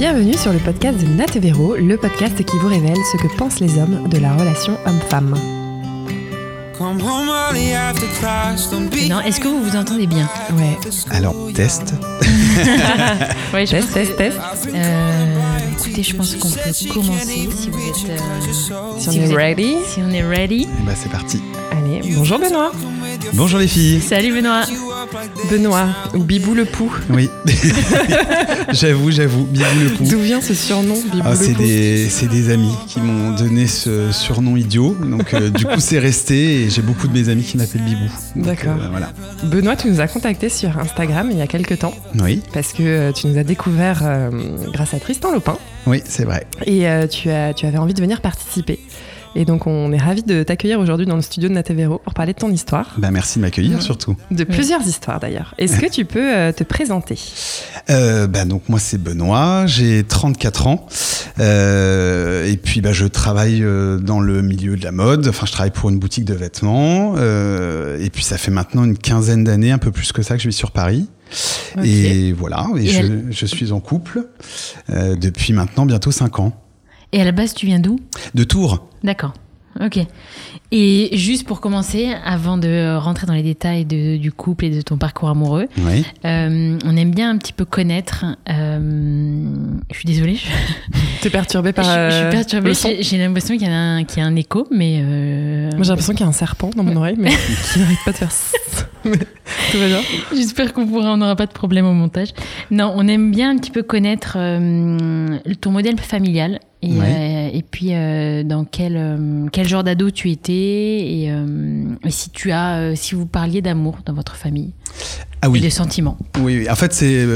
Bienvenue sur le podcast de Nat Véro, le podcast qui vous révèle ce que pensent les hommes de la relation homme-femme. Non, est-ce que vous vous entendez bien Ouais. Alors, test. Ouais, je Test, pense- test, test. Euh, écoutez, je pense qu'on peut commencer si vous êtes. euh, Si on est êtes- ready. Si on est ready. Et bah, c'est parti. Allez, bonjour Benoît. Bonjour les filles. Salut Benoît. Benoît, ou Bibou le Pou. Oui. j'avoue, j'avoue. Bibou le pou. D'où vient ce surnom, Bibou Ah, c'est des, c'est des amis qui m'ont donné ce surnom idiot. Donc, euh, du coup, c'est resté et j'ai beaucoup de mes amis qui m'appellent Bibou. Donc, D'accord. euh, voilà. Benoît, tu nous as contacté sur Instagram il y a quelques temps Oui, parce que euh, tu nous as découvert euh, grâce à Tristan Lopin oui, c'est vrai. et euh, tu, as, tu avais envie de venir participer. Et donc on est ravis de t'accueillir aujourd'hui dans le studio de Natavero pour parler de ton histoire, Bah, merci de m'accueillir surtout. de plusieurs histoires d'ailleurs. Est-ce que tu peux euh, te présenter? Euh, bah, donc moi c'est Benoît, j'ai 34 ans euh, et puis bah, je travaille euh, dans le milieu de la mode, enfin je travaille pour une boutique de vêtements euh, et puis ça fait maintenant une quinzaine d'années, un peu plus que ça que je vis sur Paris. Ok. Et voilà, et, Et je, elle- je suis en couple euh, depuis maintenant bientôt 5 ans. Et à la base, tu viens d'où De Tours D'accord. Ok. Et juste pour commencer, avant de rentrer dans les détails de- du couple et de ton parcours amoureux, Oui. euh, on aime bien un petit peu connaître. euh, je suis désolée. Je, T'es perturbé par je- je euh, suis perturbée. le son J'ai j'ai l'impression qu'il y, a un- qu'il y a un écho, mais. euh, Moi j'ai l'impression qu'il y a un serpent dans mon oreille mais qui n'arrête pas de faire Tout va bien J'espère qu'on pourra, on n'aura pas de problème au montage. Non, on aime bien un petit peu connaître euh, ton modèle familial et, euh, et puis euh, dans quel, euh, quel genre d'ado tu étais et, et si tu as, si vous parliez d'amour dans votre famille Ah et oui. de sentiments. Oui, oui. en fait, c'est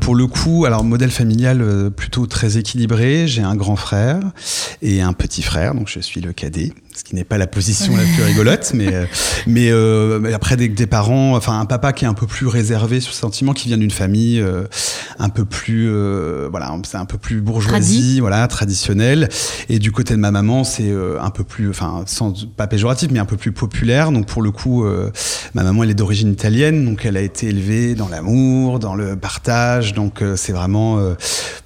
pour le coup, alors modèle familial plutôt très équilibré. J'ai un grand frère et un petit frère, donc je suis le cadet, ce qui n'est pas la position la plus rigolote, mais euh, mais, euh, après des, des parents, enfin un papa qui est un peu plus réservé sur le sentiment, qui vient d'une famille euh, un peu plus, euh, voilà, c'est un peu plus bourgeoisie, voilà, traditionnelle. Et du côté de ma maman, c'est euh, un peu plus, enfin sans pas péjoratif, mais un peu plus populaire. Donc pour le coup, euh, ma maman, elle est d'origine italienne, donc elle a été élevée dans l'amour, dans le partage. Donc euh, c'est vraiment, euh,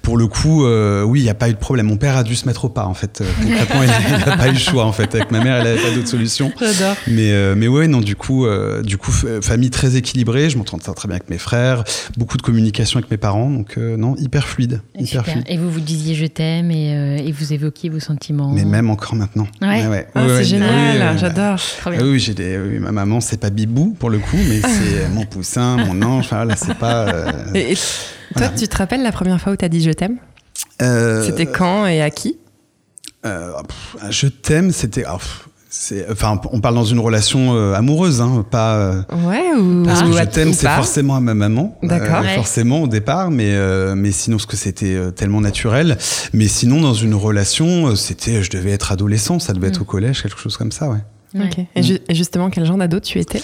pour le coup, euh, oui, il n'y a pas eu de problème. Mon père a dû se mettre au pas, en fait. Concrètement, il n'a pas eu le choix, en fait. Ma mère, elle n'avait pas d'autre solution. J'adore Mais, euh, mais ouais, non, du coup, euh, du coup, f- famille très équilibrée. Je m'entends très, très bien avec mes frères. Beaucoup de communication avec mes parents. Donc, euh, non, hyper fluide. Hyper Super. fluide. Et vous vous disiez je t'aime et, euh, et vous évoquiez vos sentiments. Mais même encore maintenant. Ouais. Ah, c'est génial, j'adore Ah bien. oui, j'ai des, oui, ma maman, c'est pas Bibou pour le coup, mais c'est mon poussin, mon ange. Enfin, là, c'est pas. euh, Et, et toi, tu te rappelles la première fois où t'as dit je t'aime? Euh, C'était quand et à qui? euh, pff, je t'aime, c'était. ah, Enfin, on parle dans une relation euh, amoureuse, hein, pas. euh, Ouais, ou, Parce que ou je t'aime, c'est forcément à ma maman. D'accord. Euh, Ouais. Forcément au départ, mais, euh, mais sinon, parce que c'était euh, tellement naturel. Mais sinon, dans une relation, euh, c'était, je devais être adolescent, ça devait Mm. être au collège, quelque chose comme ça, ouais. Ouais. Ok. Et, ju- et justement, quel genre d'ado tu étais?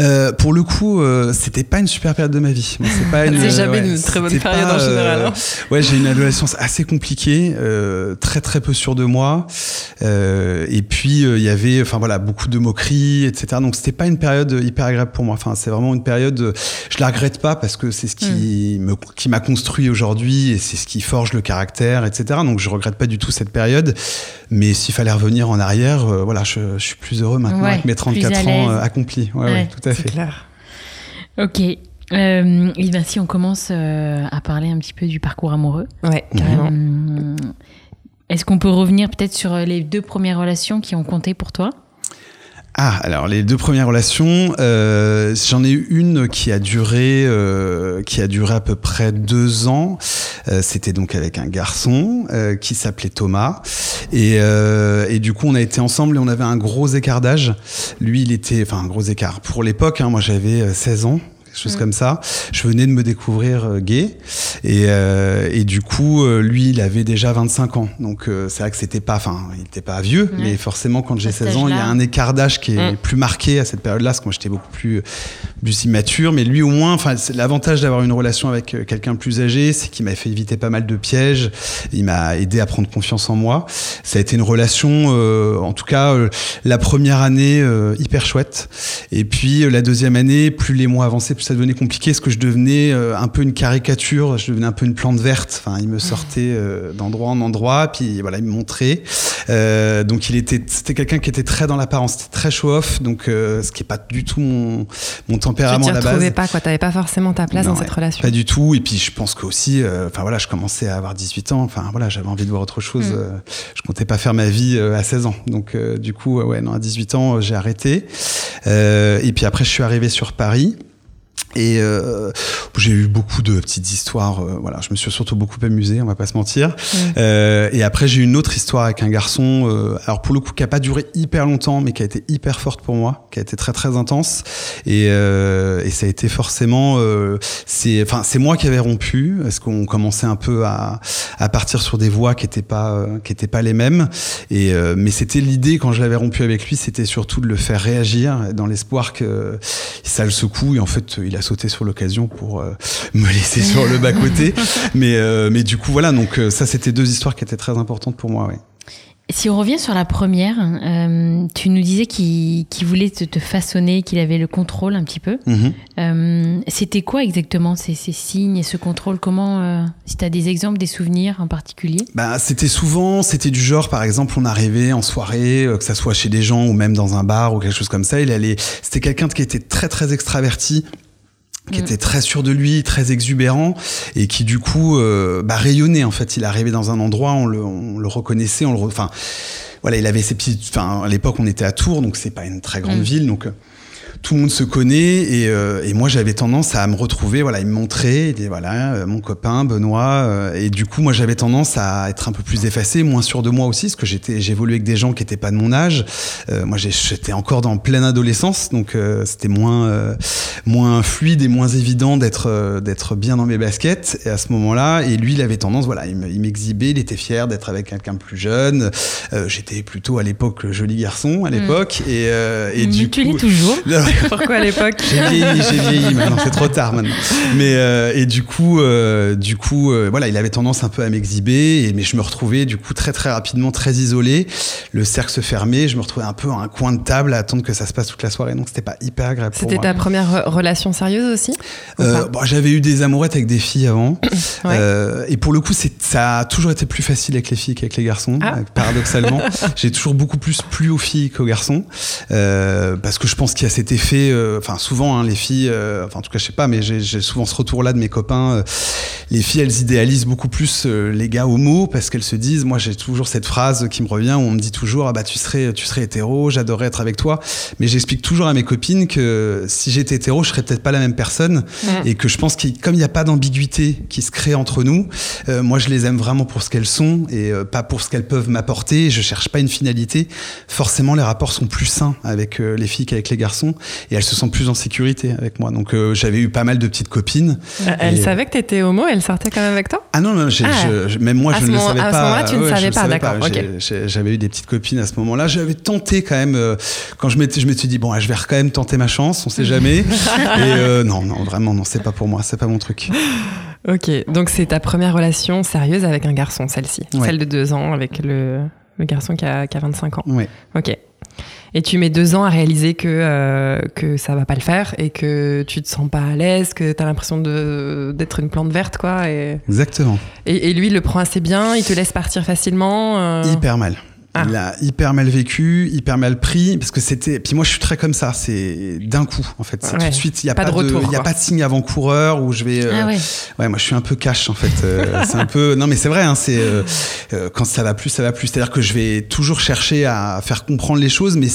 Euh, pour le coup, euh, c'était pas une super période de ma vie. Moi, C'est pas une, euh, jamais ouais, une très bonne période pas, en général, hein. ouais, j'ai une adolescence assez compliquée, euh, très très peu sûr de moi. Euh, et puis euh, il y avait, enfin voilà, beaucoup de moqueries, etc. Donc c'était pas une période hyper agréable pour moi. Enfin, c'est vraiment une période. euh, Je la regrette pas parce que c'est ce qui me, qui m'a construit aujourd'hui et c'est ce qui forge le caractère, etc. Donc je regrette pas du tout cette période. Mais s'il fallait revenir en arrière, euh, voilà, je, je suis plus heureux maintenant Ouais, avec mes plus 34 à ans euh, accomplis. Ouais, Ouais, ouais, tout à C'est fait. clair. Ok. Euh, et ben, si on commence euh, à parler un petit peu du parcours amoureux. Ouais, carrément. Euh, Est-ce qu'on peut revenir peut-être sur les deux premières relations qui ont compté pour toi? Ah, alors les deux premières relations, euh, j'en ai eu une qui a duré, euh, qui a duré à peu près deux ans. Euh, C'était donc avec un garçon euh, qui s'appelait Thomas, et, euh, et du coup on a été ensemble et on avait un gros écart d'âge. Lui, il était, enfin un gros écart pour l'époque. Hein, moi, j'avais euh, 16 ans. Quelque chose comme ça. Je venais de me découvrir euh, gay et, euh, et du coup, euh, lui, il avait déjà 25 ans. Donc euh, c'est vrai que c'était pas, enfin, il n'était pas vieux, mais forcément quand j'ai À cet 16 ans, il y a un écart d'âge qui est Mm. plus marqué à cette période-là, parce que moi j'étais beaucoup plus, plus immature. Mais lui, au moins, enfin, l'avantage d'avoir une relation avec euh, quelqu'un plus âgé, c'est qu'il m'a fait éviter pas mal de pièges. Il m'a aidé à prendre confiance en moi. Ça a été une relation, euh, en tout cas, euh, la première année hyper chouette. Et puis la deuxième année, plus les mois avançaient, plus ça devenait compliqué, parce que je devenais un peu une caricature, je devenais un peu une plante verte. Enfin, il me sortait d'endroit en endroit, puis voilà, il me montrait. donc il était, c'était quelqu'un qui était très dans l'apparence, c'était très show-off, donc ce qui est pas du tout mon, mon tempérament à la base. pas quoi, t'avais pas forcément ta place dans cette relation. Pas du tout. Et puis je pense que aussi, euh, enfin voilà, je commençais à avoir 18 ans. Enfin voilà, j'avais envie de voir autre chose. Mm. Euh, je comptais pas faire ma vie euh, à 16 ans. Donc du coup, ouais, non, à 18 ans, j'ai arrêté. et puis après, je suis arrivé sur Paris. Et euh, j'ai eu beaucoup de petites histoires. Euh, voilà, je me suis surtout beaucoup amusé, on va pas se mentir. Euh, et après, j'ai eu une autre histoire avec un garçon. Euh, alors pour le coup, qui a pas duré hyper longtemps, mais qui a été hyper forte pour moi, qui a été très très intense. Et, euh, et ça a été forcément, c'est, enfin, c'est moi qui avais rompu, parce qu'on commençait un peu à, à partir sur des voies qui étaient pas, qui étaient pas les mêmes. Et mais c'était l'idée quand je l'avais rompu avec lui, c'était surtout de le faire réagir, dans l'espoir que ça le secoue. Et en fait, il a sauté sur l'occasion pour euh, me laisser sur le bas côté. mais, euh, mais du coup, voilà. Donc euh, ça, c'était deux histoires qui étaient très importantes pour moi. Ouais. Si on revient sur la première, tu nous disais qu'il voulait te, façonner, qu'il avait le contrôle un petit peu. Mm-hmm. C'était quoi exactement ces, ces, signes et ce contrôle? Comment, si tu as des exemples, des souvenirs en particulier? Bah, C'était souvent, c'était du genre, par exemple, on arrivait en soirée, que ça soit chez des gens ou même dans un bar ou quelque chose comme ça. Il allait, c'était quelqu'un qui était très très extraverti qui mm. était très sûr de lui, très exubérant et qui du coup euh, bah, rayonnait en fait. Il arrivait dans un endroit, on le, on le reconnaissait, on le, enfin voilà, il avait ses petites, enfin à l'époque on était à Tours, donc c'est pas une très grande mm. ville, donc euh, tout le monde se connaît et, euh, et moi j'avais tendance à me retrouver voilà il me montrait il dit voilà euh, mon copain Benoît euh, et du coup moi j'avais tendance à être un peu plus effacé moins sûr de moi aussi parce que j'étais j'évoluais avec des gens qui étaient pas de mon âge. Moi j'étais encore dans pleine adolescence donc c'était moins moins fluide et moins évident d'être d'être bien dans mes baskets et à ce moment-là. Et lui il avait tendance voilà il m'exhibait il était fier d'être avec quelqu'un plus jeune. J'étais plutôt à l'époque joli garçon à mm. l'époque et, et du tu l'es toujours Pourquoi à l'époque J'ai vieilli, j'ai vieilli. Maintenant, c'est trop tard maintenant. Mais euh, et du coup, euh, du coup, euh, voilà, il avait tendance un peu à m'exhiber, mais je me retrouvais du coup très très rapidement très isolé. Le cercle se fermait, je me retrouvais un peu à un coin de table à attendre que ça se passe toute la soirée. Donc c'était pas hyper agréable. C'était ta première relation sérieuse aussi bon, J'avais eu des amourettes avec des filles avant, et pour le coup, ça a toujours été plus facile avec les filles qu'avec les garçons, ah. paradoxalement. j'ai toujours beaucoup plus plu aux filles qu'aux garçons, parce que je pense qu'il y a cette effet, euh, enfin souvent hein, les filles, euh, enfin en tout cas je sais pas, mais j'ai souvent ce retour-là de mes copains. Euh, les filles, elles idéalisent beaucoup plus les gars homo parce qu'elles se disent, moi j'ai toujours cette phrase qui me revient où on me dit toujours, ah bah tu serais, tu serais hétéro, j'adorerais être avec toi. Mais j'explique toujours à mes copines que si j'étais hétéro, je serais peut-être pas la même personne et que je pense que comme il n'y a pas d'ambiguïté qui se crée entre nous, moi je les aime vraiment pour ce qu'elles sont et pas pour ce qu'elles peuvent m'apporter. Je cherche pas une finalité. Forcément, les rapports sont plus sains avec les filles qu'avec les garçons et elles se sentent plus en sécurité avec moi. Donc euh, j'avais eu pas mal de petites copines. Euh, elles savaient que tu étais homo, elles sortaient quand même avec toi? Ah non, non ah. même moi je ne le savais pas. À ce moment-là, tu ne savais pas, d'accord. J'avais eu des petites copines à ce moment-là. J'avais tenté quand même, euh, quand je je m'étais dit, bon, je vais quand même tenter ma chance, on sait jamais. et non, non, vraiment, non, c'est pas pour moi, c'est pas mon truc. Ok, donc c'est ta première relation sérieuse avec un garçon, celle-ci. Celle de deux ans avec le, le garçon qui a, qui a 25 ans. Oui. Ok. Et tu mets deux ans à réaliser que, euh, que ça va pas le faire et que tu te sens pas à l'aise, que tu as l'impression d'être une plante verte, quoi. Et, Exactement. Et, lui, il le prend assez bien, il te laisse partir facilement. Euh. Hyper mal. Ah. Il a hyper mal vécu, hyper mal pris, parce que c'était. Puis moi, je suis très comme ça. C'est d'un coup, en fait. C'est tout de suite. Il n'y a pas, de, retour. Il y a pas de signe avant-coureur où je vais. Euh, ah ouais. ouais. moi, je suis un peu cash, en fait. Euh, c'est un peu. Non, mais c'est vrai. Hein, c'est euh, quand ça va plus, ça va plus. C'est-à-dire que je vais toujours chercher à faire comprendre les choses, mais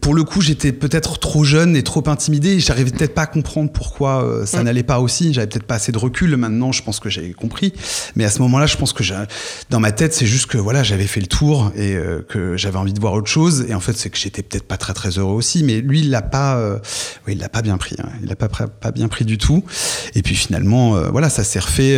pour le coup, j'étais peut-être trop jeune et trop intimidé. J'arrivais peut-être pas à comprendre pourquoi euh, ça n'allait pas aussi. J'avais peut-être pas assez de recul. Maintenant, je pense que j'ai compris. Mais à ce moment-là, je pense que dans ma tête, c'est juste que voilà, j'avais fait le tour et euh, que j'avais envie de voir autre chose. Et en fait, c'est que j'étais peut-être pas très très heureux aussi. Mais lui, il l'a pas, euh, oui, il l'a pas bien pris. Hein. Il l'a pas pas bien pris du tout. Et puis finalement, voilà, ça s'est refait.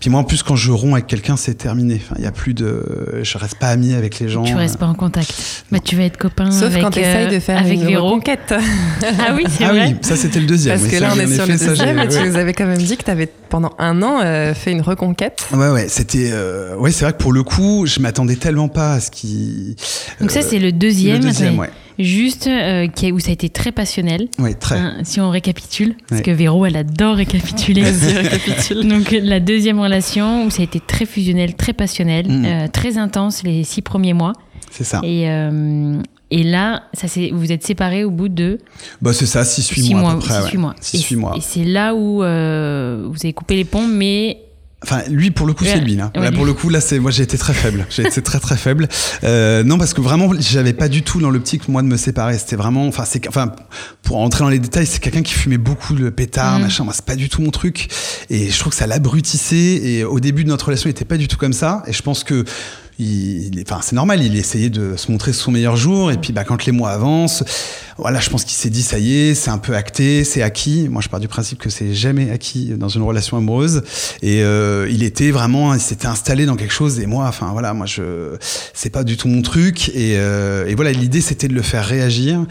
Puis moi, en plus, quand je romps avec quelqu'un, c'est terminé. il y a plus de, je reste pas ami avec les gens. Tu restes pas en contact. Mais tu vas être copain. Sauf avec, quand tu essayes de faire avec une Véro. reconquête. Ah oui, c'est Ah vrai. oui, ça c'était le deuxième. Parce oui, que ça, là, on est sur effet, le deuxième, et tu nous avais quand même dit que tu avais pendant un an euh, fait une reconquête. Ouais, ouais, c'était. euh, ouais, c'est vrai que pour le coup, je m'attendais tellement pas à ce qui. Donc ça, euh, c'est le deuxième. Le deuxième, ouais. Juste euh, qui a- où ça a été très passionnel. Ouais, très. Hein, si on récapitule, parce Ouais. que Véro, elle adore récapituler. Vas-y, récapitule. Donc la deuxième relation où ça a été très fusionnel, très passionnel, euh, très intense les six premiers mois. C'est ça. Et, euh, et là, ça vous êtes séparés au bout de Bah, c'est ça, 6-8 six mois, mois. à peu près. six, ouais. huit mois. Six, Et- mois. Et c'est là où euh, vous avez coupé les ponts, mais Enfin, lui, pour le coup, Ouais. c'est lui. Là. Ouais, Là, lui. pour le coup, là, c'est moi, j'ai été très faible. J'ai été très très faible. Euh, non, parce que vraiment, j'avais pas du tout dans l'optique moi de me séparer. C'était vraiment, enfin, c'est, enfin, pour entrer dans les détails, c'est quelqu'un qui fumait beaucoup le pétard, Mm. machin. Moi, c'est pas du tout mon truc. Et je trouve que ça l'abrutissait. Et au début de notre relation, il était pas du tout comme ça. Et je pense que il, il- enfin, c'est normal, il essayait de se montrer son meilleur jour, et puis bah, quand les mois avancent, voilà, je pense qu'il s'est dit ça y est, c'est un peu acté, c'est acquis. Moi, je pars du principe que c'est jamais acquis dans une relation amoureuse, et euh, il était vraiment, il s'était installé dans quelque chose, et moi, enfin voilà, moi je, c'est pas du tout mon truc, et, euh, et voilà, l'idée c'était de le faire réagir,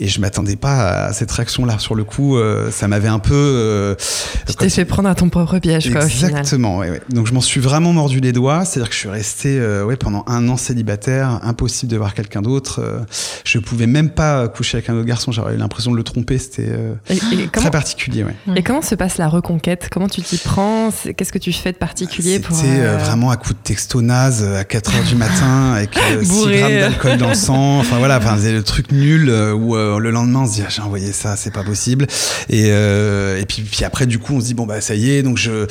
et je m'attendais pas à cette réaction-là. Sur le coup, euh, ça m'avait un peu. Tu t'es fait prendre à ton propre piège, quoi, au final. Exactement, ouais, ouais. Donc je m'en suis vraiment mordu les doigts. C'est-à-dire que je suis resté ouais, pendant un an célibataire, impossible de voir quelqu'un d'autre. Euh, je pouvais même pas coucher avec un autre garçon. J'aurais eu l'impression de le tromper. C'était euh, comment, très particulier. Ouais. et comment se passe la reconquête? Comment tu t'y prends? Qu'est-ce que tu fais de particulier C'était euh, euh, vraiment à coup de texto naze à 4 heures du matin avec 6 Bourré. grammes d'alcool dans le sang. Enfin voilà, enfin, c'est le truc nul où euh, le lendemain on se dit ah, j'ai envoyé ça, c'est pas possible. Et, euh, et puis, puis après du coup on se dit bon bah ça y est. Donc je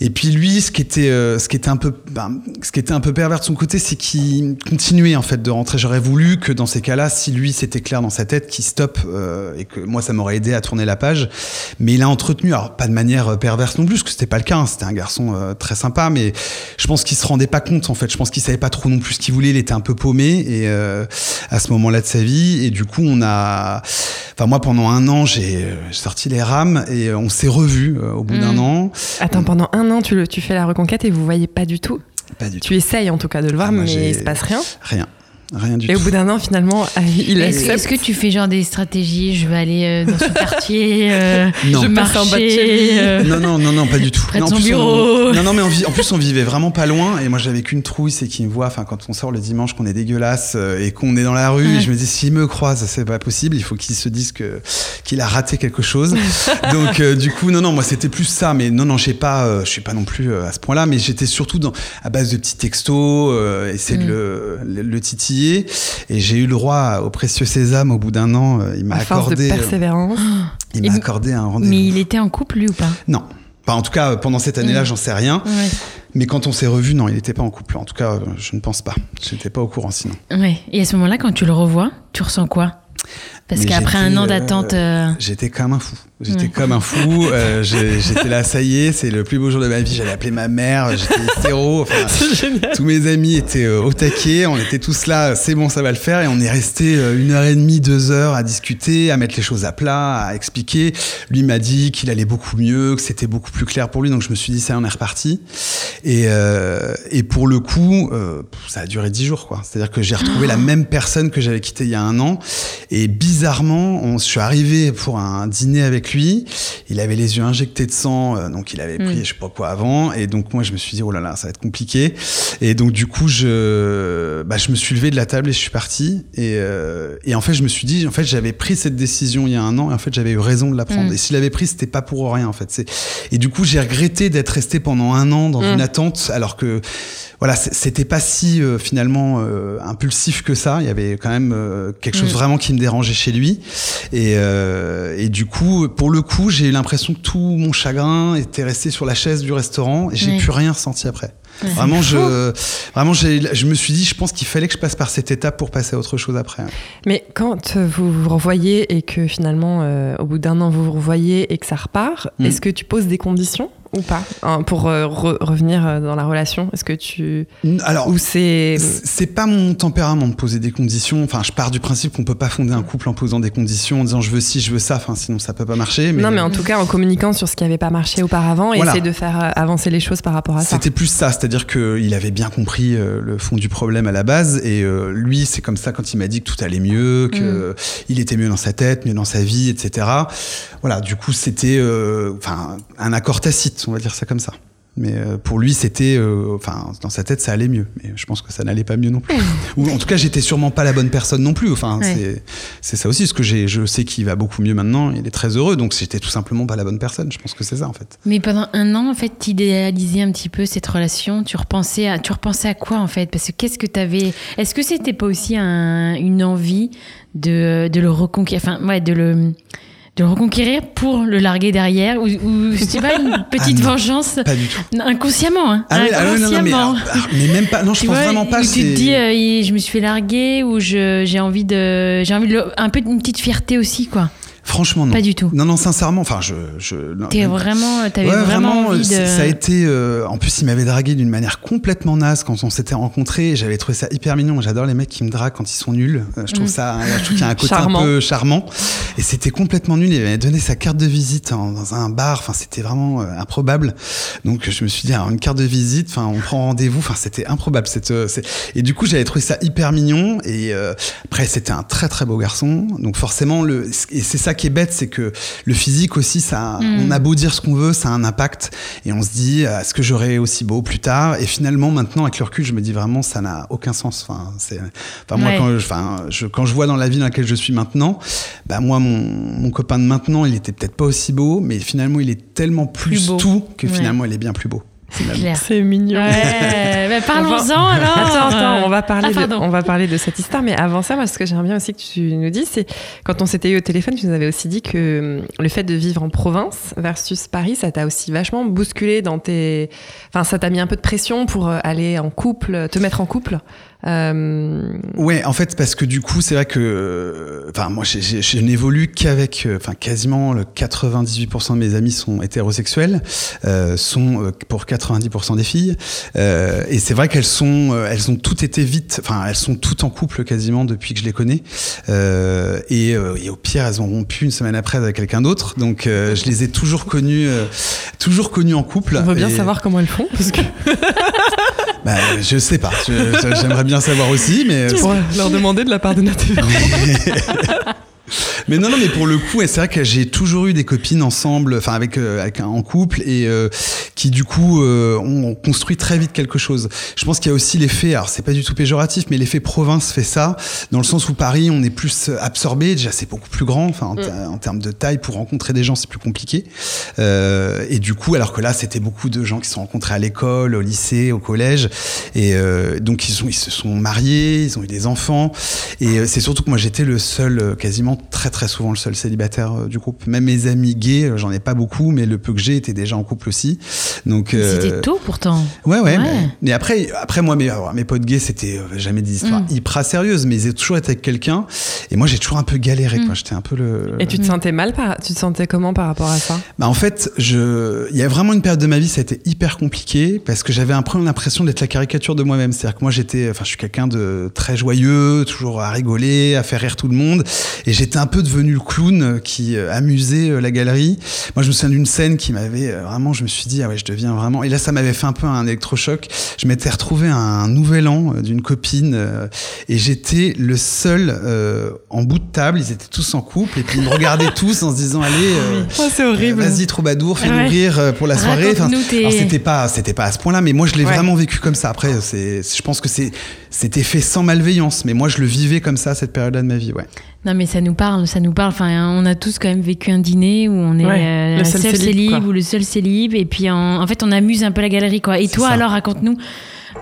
et puis lui ce qui était euh, ce qui était un peu ben, ce qui était un peu pervers de son côté c'est qu'il continuait en fait de rentrer. J'aurais voulu que dans ces cas-là si lui c'était clair dans sa tête qu'il stoppe euh, et que moi ça m'aurait aidé à tourner la page. Mais il a entretenu alors pas de manière euh, perverse non plus parce que c'était pas le cas. hein. C'était un garçon euh, très sympa mais je pense qu'il se rendait pas compte en fait. Je pense qu'il savait pas trop non plus ce qu'il voulait. Il était un peu paumé et euh, à ce moment-là de sa vie et du coup on a, enfin moi pendant un an j'ai sorti les rames et on s'est revus au bout d'un Mm. an. Attends, pendant un an, tu, le- tu fais la reconquête et vous voyez pas du tout Pas du tout. Tu essayes en tout cas de le voir, Ah, mais il se passe rien. Rien, rien du Et tout. au bout d'un an, finalement, il est-ce est-ce que tu fais genre des stratégies Je vais aller euh, dans son quartier, euh, Non. je passe en bas de chez euh, Non, non, non, non, pas du tout. Près de non, en son plus, bureau. on- non, non, mais on en plus, on vivait vraiment pas loin. Et moi, j'avais qu'une trouille, c'est qu'il me voit, enfin, quand on sort le dimanche, qu'on est dégueulasse euh, et qu'on est dans la rue. Ouais. Et je me dis, s'il me croise, c'est pas possible. Il faut qu'il se dise que, qu'il a raté quelque chose. Donc, euh, du coup, non, non, moi, c'était plus ça. Mais non, non, je sais pas, euh, je suis pas non plus euh, à ce point-là. Mais j'étais surtout dans, à base de petits textos, euh, essayer Mm. de le, le, le Et j'ai eu le droit au précieux sésame au bout d'un an. euh, Il m'a À force de accordé, euh, persévérance. il m'a accordé un rendez-vous. Mais il était en couple lui ou pas? Non. Enfin, en tout cas, pendant cette année-là, j'en sais rien. Ouais. Mais quand on s'est revus, non, il n'était pas en couple. En tout cas, euh, je ne pense pas. Je n'étais pas au courant sinon. Ouais. Et à ce moment-là, quand tu le revois, tu ressens quoi? Parce qu'après un an euh, d'attente. euh, J'étais comme un fou. J'étais Ouais. comme un fou. Euh, J'étais là, ça y est, c'est le plus beau jour de ma vie. J'allais appeler ma mère. J'étais hétéro. Enfin, tous mes amis étaient euh, au taquet. On était tous là, c'est bon, ça va le faire. Et on est resté euh, une heure et demie, deux heures à discuter, à mettre les choses à plat, à expliquer. Lui m'a dit qu'il allait beaucoup mieux, que c'était beaucoup plus clair pour lui. Donc je me suis dit, ça, on est reparti. Et, euh, et pour le coup, euh, ça a duré dix jours, quoi. C'est-à-dire que j'ai retrouvé la même personne que j'avais quittée il y a un an. Et bizarrement, on, je suis arrivé pour un dîner avec lui. Il avait les yeux injectés de sang, euh, donc il avait pris Mm. je sais pas quoi avant. Et donc moi, je me suis dit, oh là là, ça va être compliqué. Et donc du coup, je, bah, je me suis levé de la table et je suis parti. Et, euh, et en fait, je me suis dit, en fait, j'avais pris cette décision il y a un an. Et en fait, j'avais eu raison de la prendre. Mm. Et si je l'avais pris, c'était pas pour rien, en fait. Et du coup, j'ai regretté d'être resté pendant un an dans Mm. une attente, alors que voilà, c'était pas si euh, finalement euh, impulsif que ça. Il y avait quand même euh, quelque chose Mm. vraiment qui me dérangeait chez lui. Et, euh, et du coup, pour le coup, j'ai eu l'impression que tout mon chagrin était resté sur la chaise du restaurant et j'ai Ouais. plus rien ressenti après. Ouais. Vraiment, je, vraiment, j'ai, je me suis dit, je pense qu'il fallait que je passe par cette étape pour passer à autre chose après. Mais quand vous vous revoyez et que finalement, euh, au bout d'un an, vous vous revoyez et que ça repart, Mm. est-ce que tu poses des conditions? Ou pas hein, Pour euh, revenir euh, dans la relation, est-ce que tu. Alors, ou c'est. C'est pas mon tempérament de poser des conditions. Enfin, je pars du principe qu'on peut pas fonder un couple en posant des conditions, en disant je veux ci, je veux ça. Enfin, sinon ça peut pas marcher. Mais... Non, mais en tout cas, en communiquant sur ce qui avait pas marché auparavant et essayer de faire avancer les choses par rapport à ça. C'était plus ça, c'est-à-dire qu'il avait bien compris le fond du problème à la base. Et lui, c'est comme ça quand il m'a dit que tout allait mieux, que mm. il était mieux dans sa tête, mieux dans sa vie, etc. Voilà, du coup, c'était enfin un accord tacite, on va dire ça comme ça. Mais euh, pour lui, c'était, euh, enfin, dans sa tête, ça allait mieux. Mais je pense que ça n'allait pas mieux non plus. Ou en tout cas, j'étais sûrement pas la bonne personne non plus. Enfin, c'est ça aussi. Ce que j'ai, je sais qu'il va beaucoup mieux maintenant. Il est très heureux. Donc, j'étais tout simplement pas la bonne personne. Je pense que c'est ça, en fait. Mais pendant un an, en fait, tu idéalisais un petit peu cette relation. Tu repensais à, tu repensais à quoi, en fait? Parce que qu'est-ce que tu avais Est-ce que c'était pas aussi une envie de, de le reconquérir Enfin, ouais, de le de reconquérir pour le larguer derrière ou, ou je sais pas une petite ah vengeance. pas du tout. Inconsciemment hein, ah, inconsciemment. ah, mais, même pas non je pense vraiment pas tu te dis euh, je me suis fait larguer ou j'ai envie de j'ai envie de un peu une petite fierté aussi quoi Franchement, non. Pas du tout. Non, non, sincèrement, enfin, je. je T'es vraiment, t'avais vraiment, envie de... Ça a été. Euh, en plus, il m'avait dragué d'une manière complètement naze quand on s'était rencontrés. J'avais trouvé ça hyper mignon. J'adore les mecs qui me draguent quand ils sont nuls. Euh, je trouve mm. ça. Je trouve qu'il y a un côté un peu charmant. Et c'était complètement nul. Il m'avait donné sa carte de visite dans un bar. Enfin, c'était vraiment euh, improbable. Donc, je me suis dit, alors, une carte de visite. Enfin, on prend rendez-vous. Enfin, c'était improbable. Cette, et du coup, j'avais trouvé ça hyper mignon. Et après, c'était un très très beau garçon. Donc, forcément, le. Et c'est ça qui est bête, c'est que le physique aussi, ça, mm. on a beau dire ce qu'on veut, ça a un impact. Et on se dit, euh, est-ce que j'aurai aussi beau plus tard? Et finalement, maintenant, avec le recul, je me dis vraiment, ça n'a aucun sens. Enfin, c'est, enfin moi, quand, je, enfin, je, quand je vois dans la vie dans laquelle je suis maintenant, bah moi, mon, mon copain de maintenant, il était peut-être pas aussi beau, mais finalement, il est tellement plus, tout que finalement, il est bien plus beau. C'est mignon. Ouais, parlons-en alors. Attends, attends, on va parler, ah, de, on va parler de cette histoire. Mais avant ça, moi, ce que j'aimerais bien aussi que tu nous dises, c'est quand on s'était eu au téléphone, tu nous avais aussi dit que hum, le fait de vivre en province versus Paris, ça t'a aussi vachement bousculé dans tes. Enfin, ça t'a mis un peu de pression pour euh, aller en couple, te mettre en couple? Euh... Ouais, en fait, parce que du coup, c'est vrai que, enfin, moi, je n'évolue qu'avec, euh, enfin, quasiment le 98% de mes amis sont hétérosexuels, euh, sont euh, pour 90% des filles, euh, et c'est vrai qu'elles sont, euh, elles ont toutes été vite, enfin, elles sont toutes en couple quasiment depuis que je les connais, et, et, au pire, elles ont rompu une semaine après avec quelqu'un d'autre, donc je les ai toujours connues, toujours connues en couple. On veut bien savoir comment elles font, parce que. bah, je sais pas, j'aimerais bien bien savoir aussi, mais. Tu pourrais leur demander de la part de notre mais non, non, mais pour le coup, c'est vrai que j'ai toujours eu des copines ensemble, enfin avec, euh, avec un, en couple, et euh, qui du coup euh, ont construit très vite quelque chose. Je pense qu'il y a aussi l'effet, alors c'est pas du tout péjoratif, mais l'effet province fait ça, dans le sens où Paris, on est plus absorbé. Déjà, c'est beaucoup plus grand, enfin en, mm. en, termes de taille, pour rencontrer des gens, c'est plus compliqué. et du coup, alors que là, c'était beaucoup de gens qui se sont rencontrés à l'école, au lycée, au collège, et donc ils, sont, ils se sont mariés, ils ont eu des enfants, et c'est surtout que moi j'étais le seul quasiment très très souvent le seul célibataire euh, du groupe. Même mes amis gays, euh, j'en ai pas beaucoup, mais le peu que j'ai était déjà en couple aussi. Donc euh, c'était tôt pourtant. Ouais ouais. Mais, après après moi mes mes potes gays c'était jamais des histoires mm. hyper sérieuses, mais ils ont toujours été avec quelqu'un. Et moi j'ai toujours un peu galéré mm. J'étais un peu le. Et tu te sentais mal par tu te sentais comment par rapport à ça? Bah en fait je il y a vraiment une période de ma vie ça a été hyper compliqué parce que j'avais un peu l'impression d'être la caricature de moi-même. C'est-à-dire que moi j'étais enfin je suis quelqu'un de très joyeux, toujours à rigoler, à faire rire tout le monde, et j'étais un peu devenu le clown qui euh, amusait euh, la galerie. Moi, je me souviens d'une scène qui m'avait euh, vraiment, je me suis dit, ah ouais, je deviens vraiment. Et là, ça m'avait fait un peu un électrochoc. Je m'étais retrouvé à un nouvel an d'une copine et j'étais le seul en bout de table. Ils étaient tous en couple et puis ils me regardaient tous en se disant, allez, oh, c'est horrible. Vas-y, troubadour, fais-nous rire pour la soirée. Enfin, c'était pas, c'était pas à ce point-là, mais moi, je l'ai vraiment vécu comme ça. Après, c'est, je pense que c'est, c'était fait sans malveillance, mais moi, je le vivais comme ça cette période-là de ma vie, ouais. Non, mais ça nous parle, ça nous parle. Enfin, on a tous quand même vécu un dîner où on est euh, le seul, célib, ou le seul célib, et puis en, fait, on amuse un peu la galerie, quoi. Et toi, alors, raconte-nous.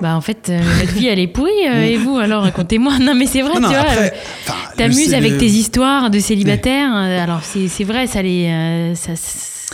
Bah en fait, euh, notre vie elle est pourrie euh, et vous alors racontez-moi. Non mais c'est vrai, tu vois. T'amuses avec tes histoires de célibataire. Alors c'est vrai, ça les ça,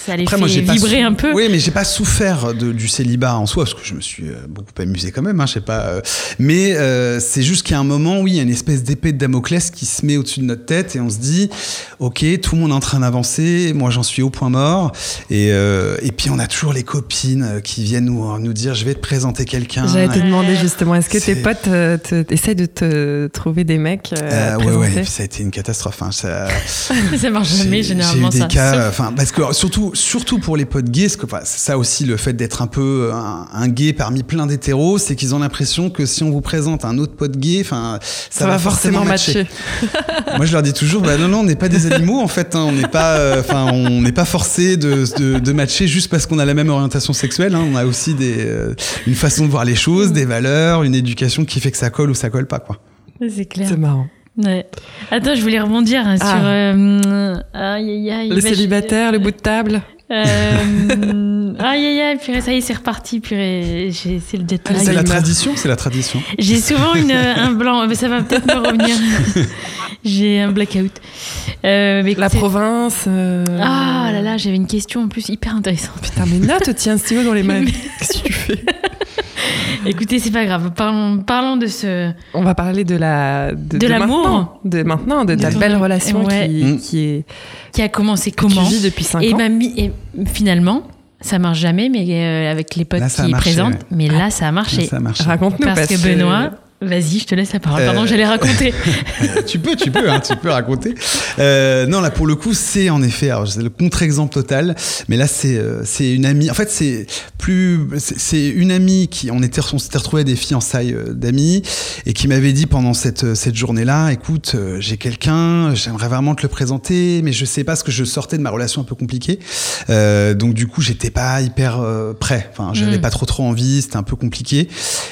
ça les fait vibrer un peu. Oui, mais j'ai pas souffert de, du célibat en soi, parce que je me suis euh, beaucoup amusé quand même, hein, je sais pas. Euh, mais euh, c'est juste qu'il y a un moment où il y a une espèce d'épée de Damoclès qui se met au-dessus de notre tête et on se dit, ok, tout le monde est en train d'avancer, moi j'en suis au point mort. Et, et puis on a toujours les copines qui viennent nous, nous dire, je vais te présenter quelqu'un. J'allais te demander justement, est-ce que tes potes te, essaient de te trouver des mecs euh, Ouais, ouais, ça a été une catastrophe. Hein, ça, ça marche jamais généralement. J'ai eu des cas, enfin, parce que surtout surtout, pour les potes gays, que, c'est ça aussi le fait d'être un peu un, gay parmi plein d'hétéros, c'est qu'ils ont l'impression que si on vous présente un autre pote gay, enfin, ça, va, forcément matcher. Moi, je leur dis toujours, bah non, non, on n'est pas des animaux en fait, hein. on n'est pas, euh, enfin, on n'est pas forcé de, de, matcher juste parce qu'on a la même orientation sexuelle. Hein. On a aussi des, euh, une façon de voir les choses, des valeurs, une éducation qui fait que ça colle ou ça colle pas, quoi. C'est clair. C'est marrant. Ouais. Attends, je voulais rebondir hein, ah. sur. Euh, aïe, aïe, aïe, le célibataire, le bout de table. Euh, aïe, aïe, aïe, purée, ça y est, c'est reparti, purée. C'est le deadline. C'est la tradition, c'est la tradition. J'ai souvent une, un blanc, mais ça va peut-être me revenir. J'ai un blackout. Euh, mais la province. Euh, ah là là, j'avais une question en plus hyper intéressante. Putain, mais là, te tiens un stylo dans les mains. Qu'est-ce que tu fais? Écoutez, c'est pas grave. Parlons, parlons de ce. On va parler de la de, de, l'amour, de maintenant, de, ta belle relation qui, mm. qui, est qui a commencé comment depuis 5 et ans. Ben, et finalement, ça marche jamais, mais euh, avec les potes qui présentent. Mais là, ça a marché. Raconte-nous parce, que Benoît. Vas-y, je te laisse la parole. Pardon, euh, j'allais raconter. tu peux, tu peux, hein, tu peux raconter. Euh, non, là pour le coup, c'est en effet, c'est le contre-exemple total. Mais là, c'est euh, c'est une amie. En fait, c'est plus, c'est une amie qui on était, on s'était retrouvé des fiançailles euh, d'amis et qui m'avait dit pendant cette cette journée-là, écoute, j'ai quelqu'un, j'aimerais vraiment te le présenter, mais je sais pas ce que je sortais de ma relation un peu compliquée. donc du coup, j'étais pas hyper prêt. Enfin, j'avais mm. pas trop trop envie, c'était un peu compliqué.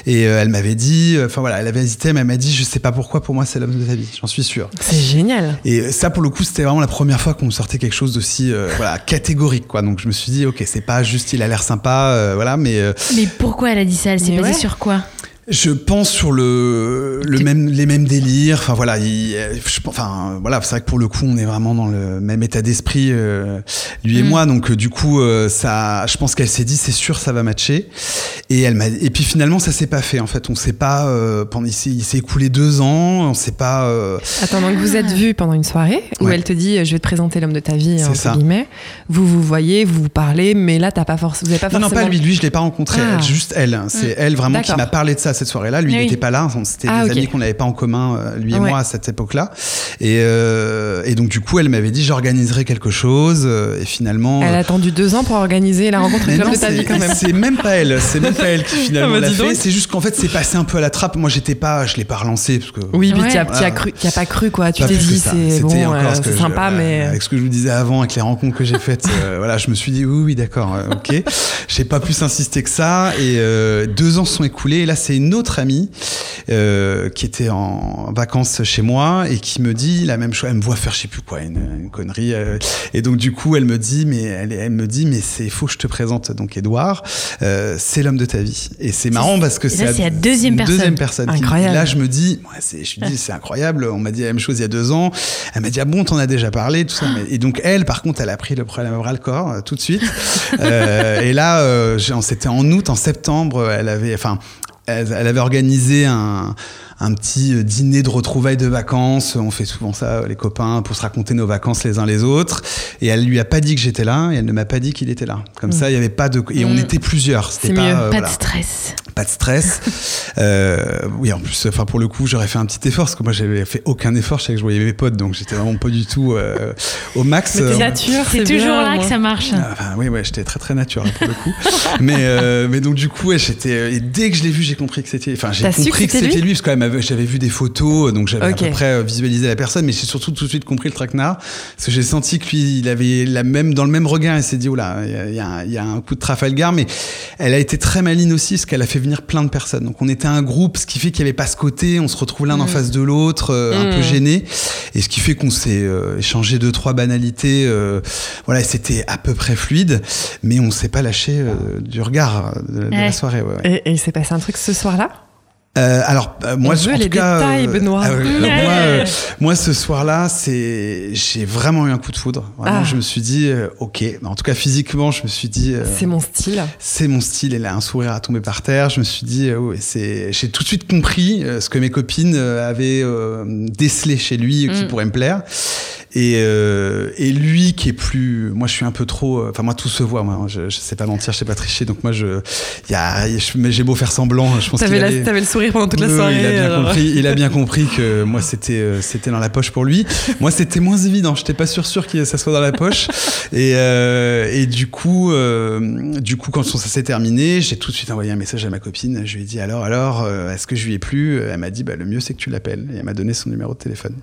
Et elle m'avait dit, enfin voilà elle avait hésité, mais elle m'a dit, je sais pas pourquoi, pour moi, c'est l'homme de ta vie, j'en suis sûr. C'est génial. Et ça, pour le coup, c'était vraiment la première fois qu'on me sortait quelque chose d'aussi euh, voilà, catégorique, quoi. Donc je me suis dit, ok, c'est pas juste, il a l'air sympa, euh, voilà, mais. Euh, mais pourquoi elle a dit ça? Elle s'est basée sur quoi? Je pense sur le, le même, les mêmes délires. Enfin voilà, il, enfin voilà, c'est vrai que pour le coup, on est vraiment dans le même état d'esprit, euh, lui et mm. moi. Donc euh, du coup, euh, ça, je pense qu'elle s'est dit, c'est sûr, ça va matcher. Et elle m'a, et puis finalement, ça s'est pas fait. En fait, on sait pas. pendant, il s'est écoulé deux ans. On sait pas. Attends, donc vous êtes vus pendant une soirée où elle te dit, je vais te présenter l'homme de ta vie entre ça. guillemets. Vous vous voyez, vous vous parlez, mais là, t'as pas forcément, vous avez pas non, forcément. Non, pas lui. Lui, je l'ai pas rencontré. Ah. juste elle. C'est mm. elle vraiment qui m'a parlé de ça cette soirée-là. Lui, il n'était pas là. C'était ah, des amis qu'on n'avait pas en commun, euh, lui et moi, à cette époque-là. Et, euh, et, donc, du coup, elle m'avait dit j'organiserai quelque chose. Euh, et finalement. Elle a attendu deux ans pour organiser la rencontre de ta vie, quand même. C'est même pas elle. C'est même pas elle qui finalement ah, bah, l'a fait. C'est juste qu'en fait, c'est passé un peu à la trappe. Moi, j'étais pas, je l'ai pas relancé. Parce que, oui, mais tu n'as pas cru, quoi. Tu t'es dit, c'est bon, c'est sympa, mais. Avec ce que je vous disais avant, avec les rencontres que j'ai faites, voilà, je me suis dit, oui, oui, d'accord, ok. J'ai pas plus insisté que ça. Et deux ans sont écoulés. Et là, c'est une autre amie euh, qui était en vacances chez moi et qui me dit la même chose. Elle me voit faire je sais plus quoi, une, connerie. Euh, et donc du coup, elle me dit mais elle, elle me dit mais c'est faux, je te présente donc Edouard, euh, c'est l'homme de ta vie. Et c'est marrant parce que c'est la deuxième personne. Deuxième personne. Incroyable. là, je me dis, ouais, je me dis c'est incroyable. On m'a dit la même chose il y a deux ans. Elle m'a dit ah bon, t'en as déjà parlé, tout ça. Et donc elle, par contre, elle a pris le problème à bras le corps tout de suite. et là, c'était en août, en septembre, elle avait, enfin, elle, avait organisé un, un petit euh, dîner de retrouvailles de vacances. On fait souvent ça, les copains, pour se raconter nos vacances les uns les autres. Et elle lui a pas dit que j'étais là, et elle ne m'a pas dit qu'il était là. Comme mm. ça, il y avait pas de et on mm. était plusieurs. C'était pas, mieux. Euh, pas de stress. Pas de stress. euh, oui, en plus, enfin pour le coup, j'aurais fait un petit effort parce que moi j'avais fait aucun effort. Je savais que je voyais mes potes, donc j'étais vraiment pas du tout euh, au max. Mais nature, c'est toujours là que ça marche. Ah, enfin, oui, ouais, j'étais très très naturel pour le coup. mais mais donc du coup, ouais, j'étais et dès que je l'ai vu, j'ai compris que c'était. Enfin, j'ai compris que c'était lui, parce que j'avais vu des photos, donc j'avais à peu près euh, visualisé la personne, mais j'ai surtout tout de suite compris le traquenard, parce que j'ai senti que lui, il avait la même, dans le même regard, il s'est dit, oula, il y, a, y a un coup de Trafalgar, mais elle a été très maline aussi, parce qu'elle a fait venir plein de personnes. Donc on était un groupe, ce qui fait qu'il n'y avait pas ce côté, on se retrouve l'un en mm. face de l'autre, euh, un peu mm. gêné, et ce qui fait qu'on s'est euh, échangé deux, trois banalités, voilà, c'était à peu près fluide, mais on s'est pas lâché du regard de, la soirée. Et, et il s'est passé un truc ce soir-là? Euh, alors euh, moi, je en les tout cas, détails, Benoît. moi, moi, ce soir-là, c'est j'ai vraiment eu un coup de foudre. Vraiment, ah. je me suis dit, ok. En tout cas, physiquement, je me suis dit. c'est mon style. C'est mon style. Elle a un sourire à tomber par terre. Je me suis dit, oh, c'est. J'ai tout de suite compris ce que mes copines avaient décelé chez lui, qui mm. pourrait me plaire. Et, euh, et lui qui est plus, moi je suis un peu trop, euh, enfin moi tout se voit, moi je, je sais pas mentir, je sais pas tricher, donc moi je, y a, mais j'ai beau faire semblant, je pense qu'il avait, le sourire pendant toute la soirée. Il a bien compris, il a bien compris que moi c'était, euh, c'était dans la poche pour lui. moi c'était moins évident, j'étais pas sûr sûr que ça soit dans la poche. Et, euh, et du coup, euh, du coup quand ça s'est terminé, j'ai tout de suite envoyé un message à ma copine. Je lui ai dit alors alors, est-ce que je lui ai plu? Elle m'a dit bah le mieux c'est que tu l'appelles. Et elle m'a donné son numéro de téléphone.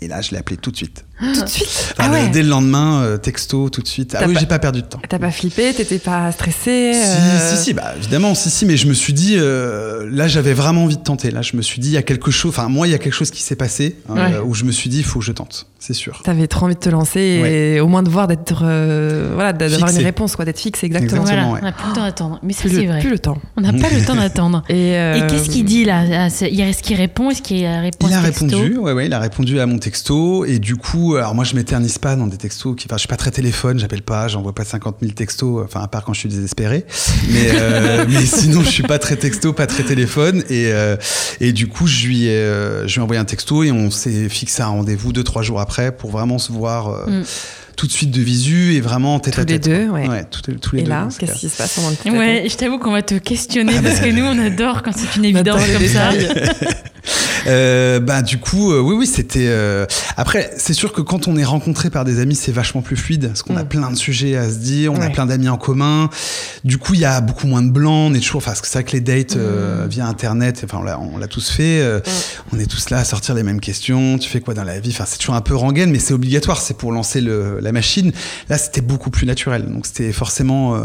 Et là, je l'ai appelé tout de suite. Tout de suite? Ah ouais. Dès le lendemain, euh, texto, tout de suite. Ah oui, j'ai pas perdu de temps. T'as pas flippé T'étais pas stressé Si, euh si, si, bah évidemment, si, si, mais je me suis dit, euh, là, j'avais vraiment envie de tenter. Là, je me suis dit, il y a quelque chose, enfin, moi, il y a quelque chose qui s'est passé où je me suis dit, il faut que je tente, c'est sûr. T'avais trop envie de te lancer et au moins de voir, d'être, voilà, d'avoir une réponse, quoi, d'être fixe, exactement. exactement voilà, on n'a plus le temps d'attendre. Mais ça, c'est vrai. Plus le temps. On n'a pas le temps d'attendre. Et, et qu'est-ce qu'il dit là Est-ce qu'il répond Est-ce qu'il répond Il a répondu, ouais, ouais, il a répondu à mon texto et du coup, alors moi, je m'éternise pas dans des textos qui, enfin, je suis pas très téléphone, j'appelle pas, j'envoie pas 50 000 textos, enfin, à part quand je suis désespéré. Mais, euh, mais sinon, je suis pas très texto, pas très téléphone. Et, euh, et du coup, je lui, ai, euh, je lui ai envoyé un texto et on s'est fixé un rendez-vous deux, trois jours après pour vraiment se voir. Mm. tout de suite de visu et vraiment tête tous à tête. Les deux, ouais. ouais tous, tous les et deux. Et là, qu'est-ce qui se passe pendant le tête Ouais, je t'avoue qu'on va te questionner ah parce bah. que nous, on adore quand c'est une évidence comme ça. euh, bah du coup, euh, oui, oui, c'était. Euh... Après, c'est sûr que quand on est rencontré par des amis, c'est vachement plus fluide parce qu'on a mm. plein de sujets à se dire, on a plein d'amis en commun. Du coup, il y a beaucoup moins de blancs. On est toujours, enfin, c'est vrai que les dates euh, mm. via Internet, enfin, on l'a tous fait. Mm. On est tous là à sortir les mêmes questions. Tu fais quoi dans la vie? Enfin, c'est toujours un peu rengaine, mais c'est obligatoire. C'est pour lancer le, la machine. Là, c'était beaucoup plus naturel. Donc, c'était forcément.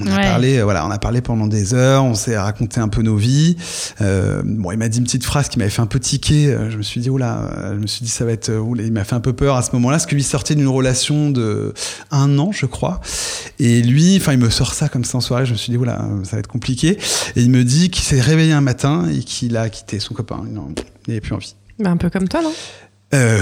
on a parlé, voilà, on a parlé pendant des heures. On s'est raconté un peu nos vies. bon, il m'a dit une petite phrase qui m'avait fait un peu tiquer. Euh, je me suis dit, oula, euh, je me suis dit, ça va être. Euh, il m'a fait un peu peur à ce moment-là, parce que lui sortait d'une relation de un an, je crois. Et lui, enfin, il me sort ça comme ça en soirée. Je me suis dit, oula, ça va être compliqué. Et il me dit qu'il s'est réveillé un matin et qu'il a quitté son copain. Il n'avait plus envie. Bah, un peu comme toi, non? Euh,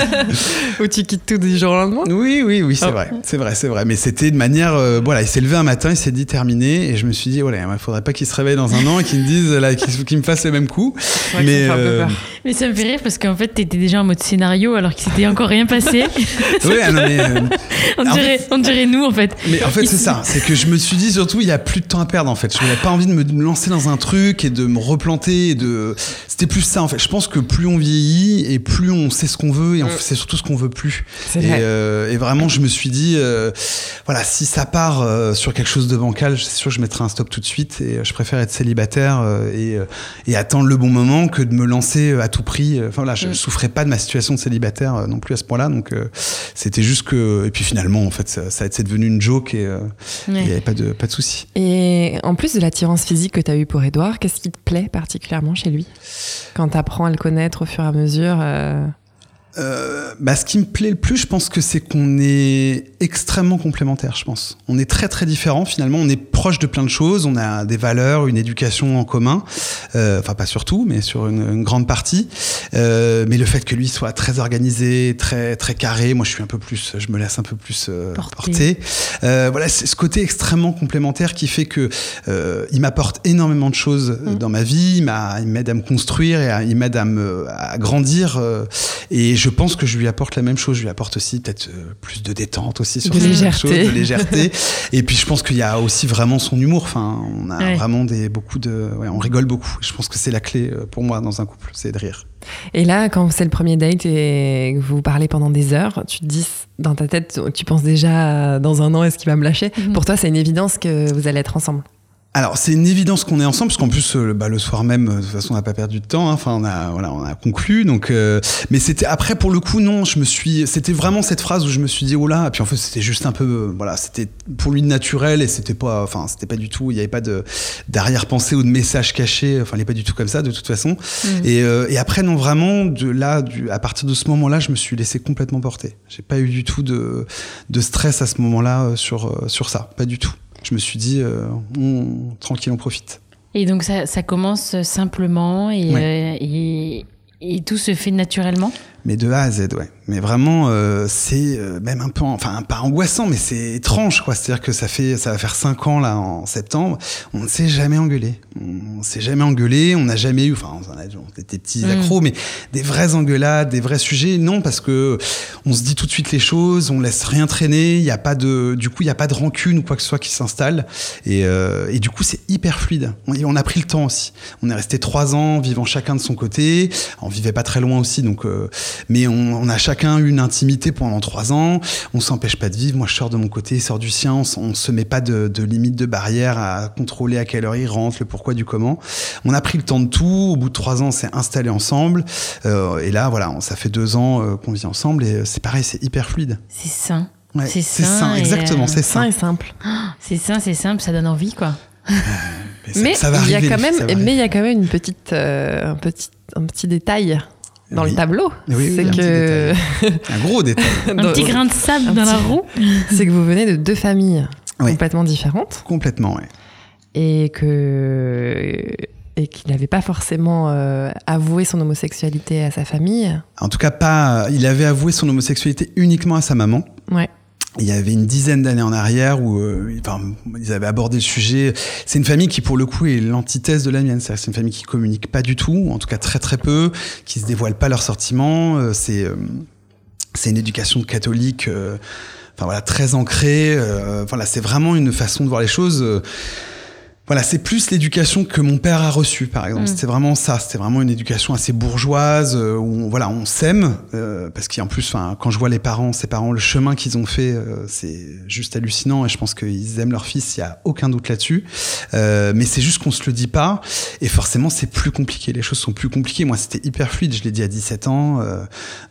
Ou tu quittes tout du jour au lendemain Oui, oui, oui, c'est oh. vrai, c'est vrai, c'est vrai. Mais c'était de manière, euh, voilà, il s'est levé un matin, il s'est dit terminé, et je me suis dit, voilà, il faudrait pas qu'il se réveille dans un an et qu'il me dise, là, qu'il me fasse le même coup. mais, euh... mais ça me fait rire parce qu'en fait, t'étais déjà en mode scénario alors qu'il s'était encore rien passé. oui, ah non, mais, euh, on, dirait, on, dirait, nous en fait. Mais en fait, c'est ça, c'est que je me suis dit surtout, il y a plus de temps à perdre en fait. Je n'avais pas envie de me, lancer dans un truc et de me replanter. Et de... C'était plus ça en fait. Je pense que plus on vieillit et plus on sait ce qu'on veut et mm. c'est surtout ce qu'on veut plus. Et, euh, et, vraiment, je me suis dit, euh, voilà, si ça part euh, sur quelque chose de bancal, c'est sûr que je mettrai un stop tout de suite et je préfère être célibataire et, et, attendre le bon moment que de me lancer à tout prix. Enfin voilà, je, ne mm. souffrais pas de ma situation de célibataire non plus à ce point-là, donc c'était juste que et puis finalement, en fait, ça, ça c'est devenu une joke et il n'y avait pas de pas de souci. Et en plus de l'attirance physique que tu as eue pour Edouard, qu'est-ce qui te plaît particulièrement chez lui? Quand tu apprends à le connaître au fur et à mesure uh, euh, bah, ce qui me plaît le plus, je pense que c'est qu'on est extrêmement complémentaires, je pense. On est très très différents finalement, on est proche de plein de choses, on a des valeurs, une éducation en commun, euh, enfin pas surtout, mais sur une, grande partie. Euh, mais le fait que lui soit très organisé, très très carré, moi je suis un peu plus, je me laisse un peu plus euh, porter. Euh, voilà, c'est ce côté extrêmement complémentaire qui fait que euh, il m'apporte énormément de choses mmh. dans ma vie, il m'aide à me construire et il m'aide à me à grandir et je pense que je lui apporte la même chose. Je lui apporte aussi peut-être euh, plus de détente aussi sur de légèreté. de légèreté. et puis je pense qu'il y a aussi vraiment son humour. Enfin, on a vraiment des beaucoup de, ouais, on rigole beaucoup. Je pense que c'est la clé euh, pour moi dans un couple, c'est de rire. Et là, quand c'est le premier date et que vous parlez pendant des heures, tu te dis dans ta tête, tu penses déjà dans un an est-ce qu'il va me lâcher? Mhm. Pour toi, c'est une évidence que vous allez être ensemble. Alors c'est une évidence qu'on est ensemble parce qu'en plus euh, bah, le soir même de toute façon on n'a pas perdu de temps hein. enfin on a voilà on a conclu donc euh, mais c'était après pour le coup non je me suis c'était vraiment cette phrase où je me suis dit oh là et puis en fait c'était juste un peu euh, voilà c'était pour lui naturel et c'était pas enfin c'était pas du tout il y avait pas de d'arrière-pensée ou de message caché enfin il est pas du tout comme ça de toute façon mmh. et, et après non vraiment de là du, à partir de ce moment-là je me suis laissé complètement porter j'ai pas eu du tout de de stress à ce moment-là sur sur ça pas du tout je me suis dit, euh, on, tranquille, on profite. Et donc ça, ça commence simplement et, et, et tout se fait naturellement? Mais de A à Z, ouais. Mais vraiment, euh, c'est euh, même un peu, enfin, pas angoissant, mais c'est étrange, quoi. C'est-à-dire que ça fait, ça va faire cinq ans là en septembre. On ne s'est jamais engueulé. On, s'est jamais engueulé. On n'a jamais eu, enfin, on, a, on était petits mm. accros, mais des vraies engueulades, des vrais sujets, non, parce que on se dit tout de suite les choses, on laisse rien traîner. Il y a pas de, du coup, il y a pas de rancune ou quoi que ce soit qui s'installe. Et, euh, et du coup, c'est hyper fluide. On, on, a pris le temps aussi. On est resté trois ans vivant chacun de son côté. On vivait pas très loin aussi, donc. Euh, mais on, a chacun eu une intimité pendant trois ans. On s'empêche pas de vivre. Moi, je sors de mon côté, il sort du sien. On, se met pas de, de limite de barrière à contrôler à quelle heure il rentre, le pourquoi du comment. On a pris le temps de tout. Au bout de trois ans, on s'est installé ensemble. Euh, et là, voilà, ça fait deux ans euh, qu'on vit ensemble et c'est pareil, c'est hyper fluide. C'est sain. c'est sain, exactement, c'est sain. et simple. C'est sain, c'est simple, ça donne envie, quoi. mais il y a quand même, mais il y a quand même une petite, un petit, un petit détail dans le tableau. c'est que un gros détail. un petit grain de sable dans la roue. c'est que vous venez de deux familles complètement différentes. Complètement, oui. Et que et qu'il n'avait pas forcément euh, avoué son homosexualité à sa famille. En tout cas, pas. Il avait avoué son homosexualité uniquement à sa maman. Ouais il y avait une dizaine d'années en arrière où euh, enfin, ils avaient abordé le sujet. C'est une famille qui, pour le coup, est l'antithèse de la mienne. C'est une famille qui communique pas du tout, en tout cas très très peu, qui se dévoile pas leurs sentiments. Euh, c'est euh, c'est une éducation catholique, enfin voilà, très ancrée. voilà, c'est vraiment une façon de voir les choses voilà, c'est plus l'éducation que mon père a reçue, par exemple. Mm. C'était vraiment ça. C'était vraiment une éducation assez bourgeoise euh, où on, voilà, on s'aime euh, parce qu'en plus, enfin, quand je vois les parents, ces parents, le chemin qu'ils ont fait, euh, c'est juste hallucinant et je pense qu'ils aiment leur fils. Il y a aucun doute là-dessus. mais c'est juste qu'on se le dit pas et forcément, c'est plus compliqué. Les choses sont plus compliquées. Moi, c'était hyper fluide. Je l'ai dit à 17 ans,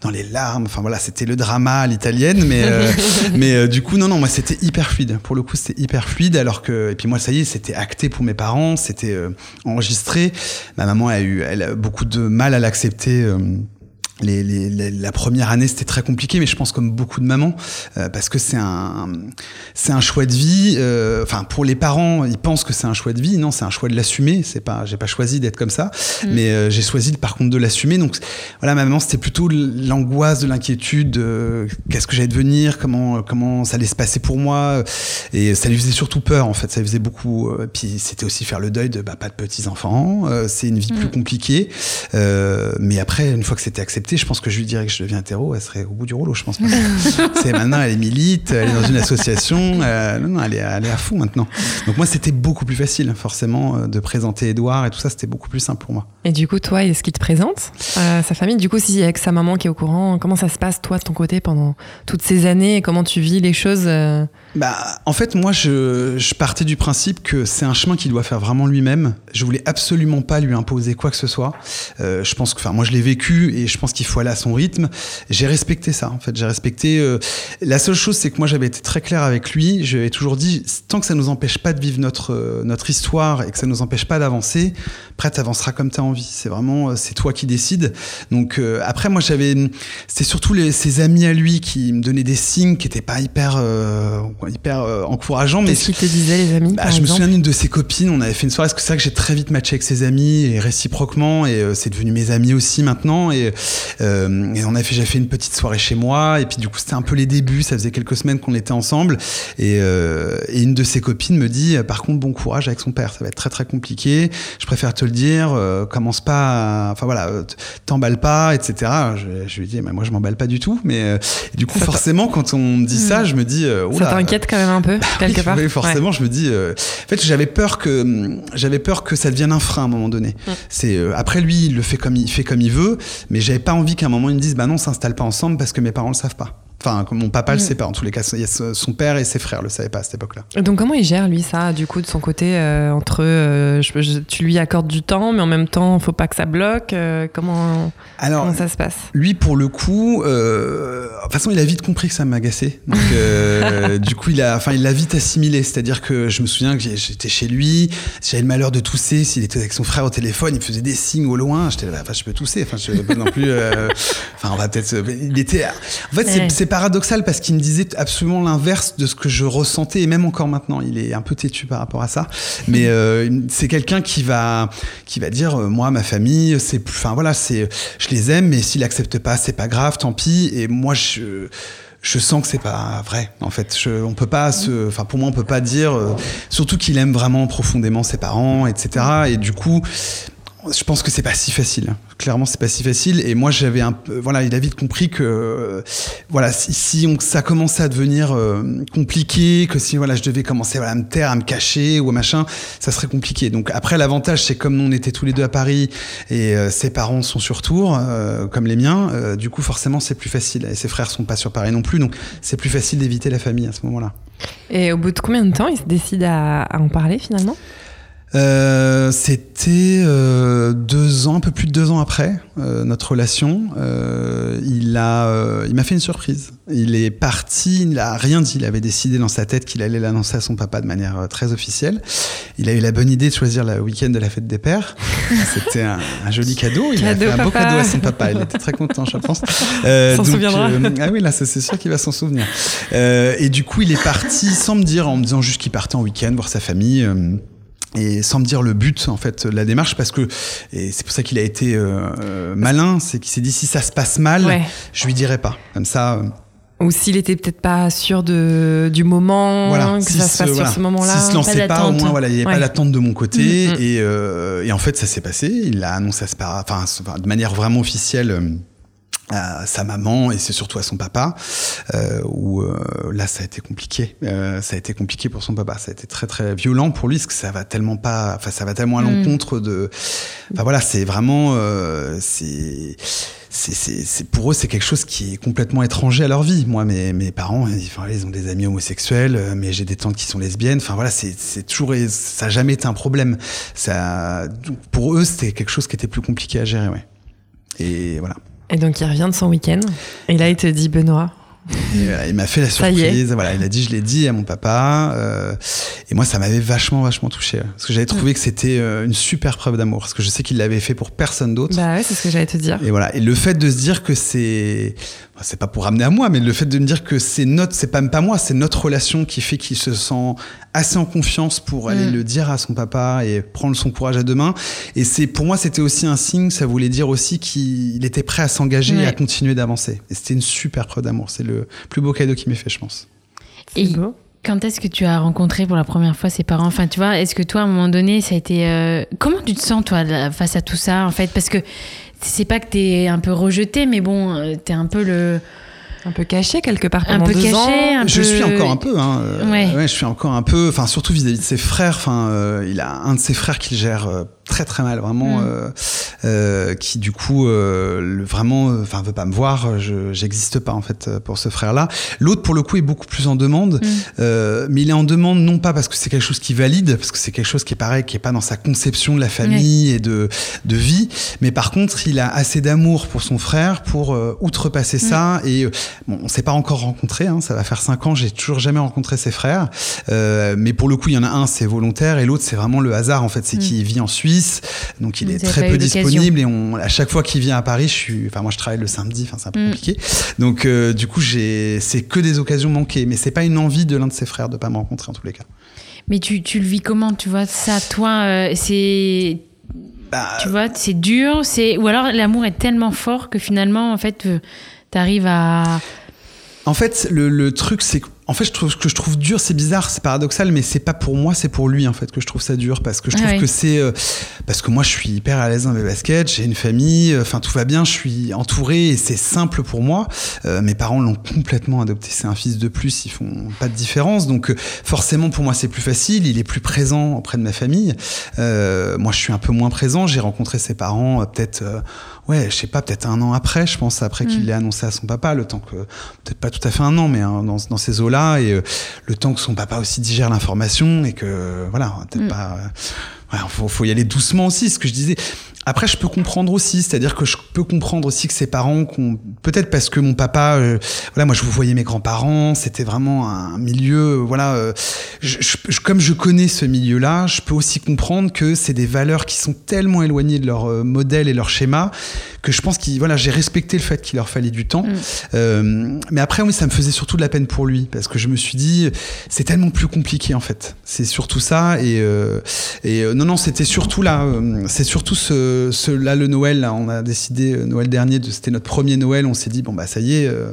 dans les larmes. Enfin voilà, c'était le drama à l'italienne, mais mais du coup, non, non, moi, c'était hyper fluide. Pour le coup, c'était hyper fluide alors que et puis moi, ça y est, c'était acté pour mes parents, c'était euh, enregistré. Ma maman a eu beaucoup de mal à l'accepter. Euh, les, les, la première année, c'était très compliqué, mais je pense comme beaucoup de mamans, euh, parce que c'est un, c'est un choix de vie. Euh, enfin, pour les parents, ils pensent que c'est un choix de vie. Non, c'est un choix de l'assumer. C'est pas, j'ai pas choisi d'être comme ça, mm. mais euh, j'ai choisi par contre de l'assumer. Donc, voilà, ma maman, c'était plutôt l'angoisse, de l'inquiétude. Qu'est-ce que j'allais devenir Comment, comment ça allait se passer pour moi Et ça lui faisait surtout peur, en fait. Ça lui faisait beaucoup. puis c'était aussi faire le deuil de bah, pas de petits enfants. c'est une vie mm. plus compliquée. mais après, une fois que c'était accepté je pense que je lui dirais que je deviens hétéro, elle serait au bout du rouleau, je pense. c'est maintenant, elle est milite, elle est dans une association, euh, non, elle est, elle est à fond maintenant. Donc moi, c'était beaucoup plus facile, forcément, euh, de présenter Edouard et tout ça, c'était beaucoup plus simple pour moi. Et du coup, toi, est-ce qu'il te présente sa famille? Du coup, si avec sa maman qui est au courant, comment ça se passe, toi, de ton côté, pendant toutes ces années, et comment tu vis les choses euh? Bah, en fait, moi, je, je partais du principe que c'est un chemin qu'il doit faire vraiment lui-même. Je voulais absolument pas lui imposer quoi que ce soit. Euh, je pense que, enfin, moi, je l'ai vécu et je pense qu'il faut aller à son rythme. J'ai respecté ça, en fait. J'ai respecté. Euh, la seule chose, c'est que moi, j'avais été très clair avec lui. J'avais toujours dit, tant que ça nous empêche pas de vivre notre euh, notre histoire et que ça nous empêche pas d'avancer, après, t'avanceras comme t'as envie. C'est vraiment, euh, c'est toi qui décides. Donc après, moi, j'avais, c'était surtout les, ses amis à lui qui me donnaient des signes qui étaient pas hyper hyper euh, encourageant. Mais Qu'est-ce qu'ils te disaient les amis bah, Je me souviens d'une de ses copines, on avait fait une soirée, c'est vrai que j'ai très vite matché avec ses amis et réciproquement, et euh, c'est devenu mes amis aussi maintenant. Et, euh, et on a fait, j'ai fait une petite soirée chez moi, et puis du coup c'était un peu les débuts, ça faisait quelques semaines qu'on était ensemble, et, et, une de ses copines me dit, par contre bon courage avec son père, ça va être très très compliqué. Je préfère te le dire, commence pas, enfin voilà, t'emballes pas, etc. Je, je lui dis, mais moi je m'emballe pas du tout, mais du coup forcément quand on me dit ça, hmm. je me dis, ça t'inquiète quand même un peu, bah quelque part. Oui, forcément, je me dis. Euh, en fait, j'avais peur que j'avais peur que ça devienne un frein à un moment donné. C'est euh, après lui, il le fait comme il fait comme il veut, mais j'avais pas envie qu'à un moment il me dise, bah non, on s'installe pas ensemble parce que mes parents le savent pas. Enfin, mon papa le mm. sait pas. En tous les cas, son père et ses frères le savaient pas à cette époque-là. Donc, comment il gère lui ça, du coup, de son côté, euh, entre euh, tu lui accordes du temps, mais en même temps, faut pas que ça bloque. Euh, comment, comment ça se passe? Lui, pour le coup, de toute façon, il a vite compris que ça m'agaçait. Donc, du coup, il a, enfin, il l'a vite assimilé. C'est-à-dire que je me souviens que j'étais chez lui, j'avais le malheur de tousser. S'il était avec son frère au téléphone, il faisait des signes au loin. J'étais là, enfin, je peux tousser. Enfin, je peux pas non plus. enfin, on va peut-être. Il était. En fait, c'est paradoxal parce qu'il me disait absolument l'inverse de ce que je ressentais et même encore maintenant, il est un peu têtu par rapport à ça. Mais euh, c'est quelqu'un qui va qui va dire euh, moi ma famille c'est enfin voilà c'est je les aime mais s'il accepte pas c'est pas grave tant pis. Et moi je je sens que c'est pas vrai en fait. On peut pas se enfin pour moi on peut pas dire euh, surtout qu'il aime vraiment profondément ses parents etc et du coup je pense que c'est pas si facile. Clairement, c'est pas si facile. Et moi, j'avais un peu, voilà, il a vite compris que, euh, voilà, si, ça commençait à devenir euh, compliqué, que si, voilà, je devais commencer à me taire, à me cacher ou machin, ça serait compliqué. Donc après, l'avantage, c'est comme nous, on était tous les deux à Paris et euh, ses parents sont sur Tours, comme les miens, du coup, forcément, c'est plus facile. Et ses frères sont pas sur Paris non plus, donc c'est plus facile d'éviter la famille à ce moment-là. Et au bout de combien de temps il se décide à en parler finalement? Euh, c'était euh, deux ans, un peu plus de deux ans après euh, notre relation. Euh, il a, euh, il m'a fait une surprise. Il est parti, il n'a rien dit. Il avait décidé dans sa tête qu'il allait l'annoncer à son papa de manière très officielle. Il a eu la bonne idée de choisir le week-end de la fête des pères. C'était un, un, joli cadeau. Il cadeau a fait un beau cadeau à son papa. Il était très content, je pense. s'en souviendra. ah oui, là, c'est sûr qu'il va s'en souvenir. et du coup, il est parti sans me dire, en me disant juste qu'il partait en week-end voir sa famille et sans me dire le but en fait de la démarche parce que et c'est pour ça qu'il a été euh, malin c'est qu'il s'est dit si ça se passe mal ouais. je lui dirai pas comme ça euh, ou s'il était peut-être pas sûr de, du moment, voilà. que si ça se passe voilà. sur ce moment-là. S'il se lançait pas, pas, au moins, voilà, il n'y avait ouais. pas l'attente de mon côté. Mm -hmm. et, euh, et, en fait, ça s'est passé. Il l'a annoncé à ce enfin, de manière vraiment officielle euh, à sa maman et c'est surtout à son papa euh, où euh, là ça a été compliqué. Euh, ça a été compliqué pour son papa. Ça a été très très violent pour lui parce que ça va tellement pas enfin ça va tellement à l'encontre mm. de enfin voilà c'est vraiment euh, c'est c'est pour eux c'est quelque chose qui est complètement étranger à leur vie. Moi mes, mes parents ils, enfin, ils ont des amis homosexuels euh, mais j'ai des tantes qui sont lesbiennes. Enfin voilà c'est toujours ça a jamais été un problème. Ça pour eux c'était quelque chose qui était plus compliqué à gérer ouais. Et voilà et donc il revient de son week-end. Et là, il te dit Benoît. Et voilà, il m'a fait la surprise. Voilà, il a dit, je l'ai dit à mon papa. Euh, et moi, ça m'avait vachement, vachement touché. Parce que j'avais trouvé que c'était euh, une super preuve d'amour. Parce que je sais qu'il l'avait fait pour personne d'autre. Bah ouais, c'est ce que j'allais te dire. Et voilà. Et le fait de se dire que c'est, c'est pas pour ramener à moi, mais le fait de me dire que c'est notre, c'est pas même pas moi, c'est notre relation qui fait qu'il se sent assez en confiance pour aller mmh. le dire à son papa et prendre son courage à deux mains. Et c'est, pour moi, c'était aussi un signe. Ça voulait dire aussi qu'il était prêt à s'engager ouais. et à continuer d'avancer. Et c'était une super preuve d'amour. C'est le plus beau cadeau qu'il m'ait fait, je pense. Et beau. quand est-ce que tu as rencontré pour la première fois ses parents? Enfin, tu vois, est-ce que toi, à un moment donné, ça a été. Euh... Comment tu te sens, toi, face à tout ça, en fait? Parce que c'est pas que t'es un peu rejeté, mais bon, euh, t'es un peu le. Un peu caché quelque part pendant un peu deux caché, ans. Un je peu... suis encore un peu. Hein. Ouais. ouais. je suis encore un peu. Enfin, surtout vis-à-vis -vis de ses frères. Enfin, euh, il a un de ses frères qui gère euh, très très mal, vraiment, Mm. euh, euh, qui du coup euh, le, vraiment, enfin veut pas me voir. Je j'existe pas en fait pour ce frère-là. L'autre pour le coup est beaucoup plus en demande, Mm. euh, mais il est en demande non pas parce que c'est quelque chose qui valide, parce que c'est quelque chose qui est pareil, qui est pas dans sa conception de la famille et de de vie, mais par contre il a assez d'amour pour son frère pour euh, outrepasser ça. Et euh, bon, on s'est pas encore rencontrés, hein, ça va faire cinq ans, j'ai toujours jamais rencontré ses frères, Euh, mais pour le coup il y en a un c'est volontaire et l'autre c'est vraiment le hasard en fait, c'est Mm. qu'il vit en Suisse, donc il Vous est très peu disponible et on, à chaque fois qu'il vient à Paris, je suis, enfin moi je travaille le samedi, enfin c'est un peu Mm. compliqué, donc euh, du coup j'ai, c'est que des occasions manquées, mais c'est pas une envie de l'un de ses frères de pas me rencontrer en tous les cas. Mais tu, tu le vis comment Tu vois, ça, toi, euh, c'est. Bah, Tu vois, c'est dur, c'est. Ou alors l'amour est tellement fort que finalement, en fait, euh, t'arrives à. En fait, le, le truc, c'est que, en fait, je trouve, ce que je trouve dur, c'est bizarre, c'est paradoxal, mais c'est pas pour moi, c'est pour lui, en fait, que je trouve ça dur, parce que je Ah trouve oui. que c'est, euh, parce que moi, je suis hyper à l'aise dans mes baskets, j'ai une famille, enfin, tout va bien, je suis entouré, et c'est simple pour moi. Euh, mes parents l'ont complètement adopté, c'est un fils de plus, ils font pas de différence, donc, euh, forcément, pour moi, c'est plus facile, il est plus présent auprès de ma famille. Euh, moi, je suis un peu moins présent, j'ai rencontré ses parents, euh, peut-être, euh, ouais, je sais pas, peut-être un an après, je pense, après qu'il Mm. l'ait annoncé à son papa, le temps que, peut-être pas tout à fait un an, mais hein, dans, dans ces eaux-là, et euh, le temps que son papa aussi digère l'information, et que, voilà, peut-être Mm. pas. euh, faut y aller doucement aussi, ce que je disais. Après, je peux comprendre aussi, c'est-à-dire que je peux comprendre aussi que ses parents, peut-être parce que mon papa, euh, voilà, moi je vous voyais mes grands-parents, c'était vraiment un milieu, voilà, euh, je, je, comme je connais ce milieu-là, je peux aussi comprendre que c'est des valeurs qui sont tellement éloignées de leur euh, modèle et leur schéma que je pense qu'il, voilà, j'ai respecté le fait qu'il leur fallait du temps. Mm. mais après, oui, ça me faisait surtout de la peine pour lui parce que je me suis dit, c'est tellement plus compliqué en fait. C'est surtout ça et, et non, non, c'était surtout là, c'est surtout ce ce, là, le Noël, on a décidé, euh, Noël dernier, c'était notre premier Noël, on s'est dit, bon, bah ça y est, euh,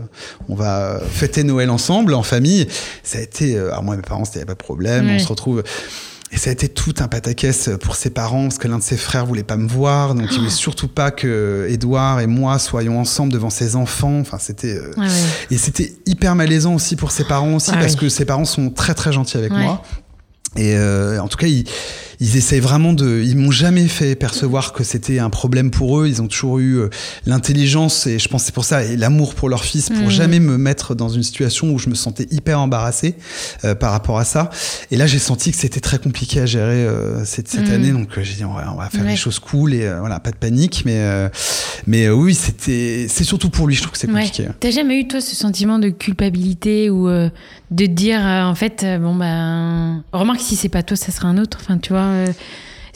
on va fêter Noël ensemble, en famille. Ça a été, euh, alors moi, mes parents, c'était pas de problème, on se retrouve. Et ça a été tout un pataquès pour ses parents, parce que l'un de ses frères voulait pas me voir, donc il voulait surtout pas que Edouard et moi soyons ensemble devant ses enfants. Enfin, c'était ah et c'était hyper malaisant aussi pour ses parents aussi, ah parce que ses parents sont très très gentils avec moi. Et en tout cas, ils ils essayent vraiment de. Ils m'ont jamais fait percevoir que c'était un problème pour eux. Ils ont toujours eu euh, l'intelligence et je pense c'est pour ça et l'amour pour leur fils pour mm. jamais me mettre dans une situation où je me sentais hyper embarrassé euh, par rapport à ça. Et là, j'ai senti que c'était très compliqué à gérer euh, cette, cette mm. année. Donc j'ai dit on va, on va faire des choses cool et voilà, pas de panique. Mais mais oui, c'était c'est surtout pour lui. Je trouve que c'est compliqué. T'as jamais eu toi ce sentiment de culpabilité ou de dire en fait bon ben remarque si c'est pas toi, ça sera un autre. Enfin tu vois. Euh,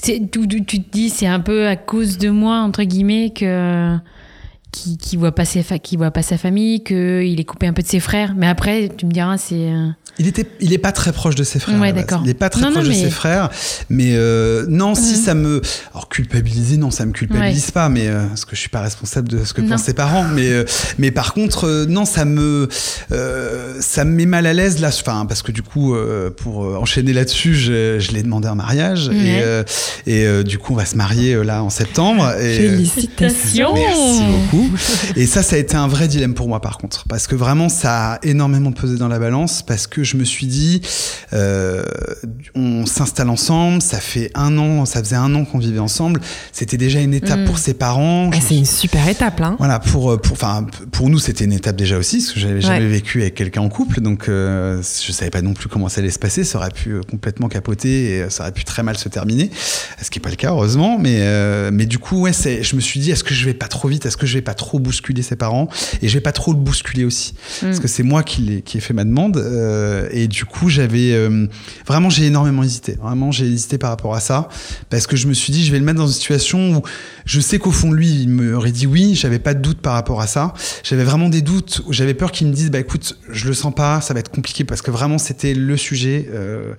tu, tu, te dis c'est un peu à cause de moi entre guillemets que qui, voit pas qui voit pas sa famille qu'il est coupé un peu de ses frères. Mais après tu me diras c'est euh, il était, il est pas très proche de ses frères. Ouais, d'accord. Il est pas très proche de ses frères, mais euh, non, si ça me, alors culpabiliser, non, ça me culpabilise pas, mais euh, parce que je suis pas responsable de ce que pensent ses parents, mais euh, mais par contre, euh, non, ça me, euh, ça me met mal à l'aise là, enfin parce que du coup, pour enchaîner là-dessus, je, je l'ai demandé en mariage et et du coup, on va se marier là en septembre. Et, Félicitations. Merci beaucoup. Et ça, ça a été un vrai dilemme pour moi par contre, parce que vraiment, ça a énormément pesé dans la balance, parce que je me suis dit, euh, on s'installe ensemble, ça fait un an, ça faisait un an qu'on vivait ensemble, c'était déjà une étape mm. pour ses parents. Ah, c'est une super étape là. Voilà, pour, euh, pour, enfin, pour nous c'était une étape déjà aussi, parce que j'avais jamais vécu avec quelqu'un en couple, donc euh, je savais pas non plus comment ça allait se passer, ça aurait pu euh, complètement capoter et ça aurait pu très mal se terminer, ce qui est pas le cas heureusement, mais, mais du coup, ouais, je me suis dit, est-ce que je vais pas trop vite, est-ce que je vais pas trop bousculer ses parents, et je vais pas trop le bousculer aussi, mm. parce que c'est moi qui ai, qui ai fait ma demande. Euh, et du coup, j'avais euh, vraiment, j'ai énormément hésité. Vraiment, j'ai hésité par rapport à ça parce que je me suis dit, je vais le mettre dans une situation où je sais qu'au fond lui, il me aurait dit oui. J'avais pas de doute par rapport à ça. J'avais vraiment des doutes. J'avais peur qu'il me dise, bah écoute, je le sens pas, ça va être compliqué parce que vraiment, c'était le sujet. Euh,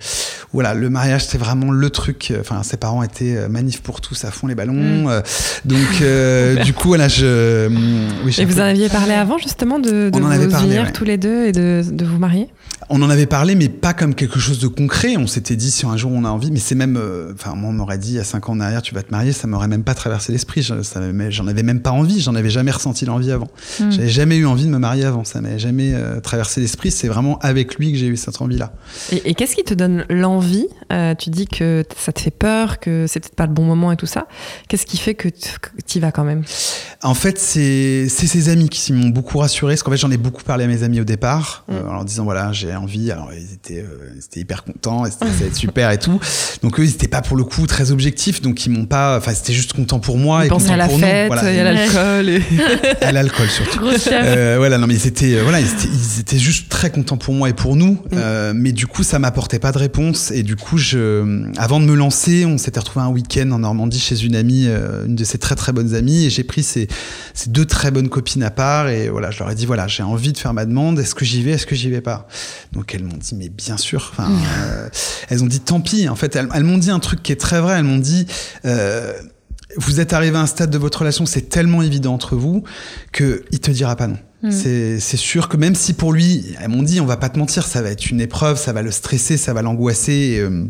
voilà, le mariage, c'était vraiment le truc. Enfin, ses parents étaient manifs pour tous à fond les ballons. Mm. donc, du coup, voilà, je. Oui, et vous en aviez parlé avant justement de, de vous unir tous les deux et de, de vous marier? On en avait parlé, mais pas comme quelque chose de concret. On s'était dit si un jour on a envie, mais c'est même, euh, enfin, moi on m'aurait dit à 5 ans derrière, tu vas te marier, ça m'aurait même pas traversé l'esprit. J'en avais même pas envie, j'en avais jamais ressenti l'envie avant. Hmm. J'avais jamais eu envie de me marier avant, ça m'avait jamais euh, traversé l'esprit. C'est vraiment avec lui que j'ai eu cette envie-là. Et, qu'est-ce qui te donne l'envie euh, Tu dis que ça te fait peur, que c'est peut-être pas le bon moment et tout ça. Qu'est-ce qui fait que tu y vas quand même? En fait, c'est ses amis qui m'ont beaucoup rassuré, parce qu'en fait j'en ai beaucoup parlé à mes amis au départ, hmm. en leur disant voilà, j'ai envie. Alors ils étaient, euh, ils étaient hyper contents, ça allait être super et tout. Donc eux, ils n'étaient pas pour le coup très objectifs, donc ils m'ont pas. Enfin, c'était juste content pour moi. Ils et pensaient à la fête, il y a l'alcool. Et... à l'alcool surtout. euh, voilà, non mais ils étaient, euh, voilà, ils étaient, ils étaient, juste très contents pour moi et pour nous. Mm. Euh, mais du coup, ça m'apportait pas de réponse. Et du coup, je, avant de me lancer, on s'était retrouvé un week-end en Normandie chez une amie, une de ses très très bonnes amies, et j'ai pris ces, ces deux très bonnes copines à part. Et voilà, je leur ai dit voilà, j'ai envie de faire ma demande. Est-ce que j'y vais? Est-ce que j'y vais pas? Donc elles m'ont dit mais bien sûr. Enfin, euh, elles ont dit tant pis. En fait, elles, m'ont dit un truc qui est très vrai. Elles m'ont dit. Euh, vous êtes arrivé à un stade de votre relation, c'est tellement évident entre vous que il te dira pas non. Mm. C'est sûr que même si pour lui, elles m'ont dit, on va pas te mentir, ça va être une épreuve, ça va le stresser, ça va l'angoisser. Euh,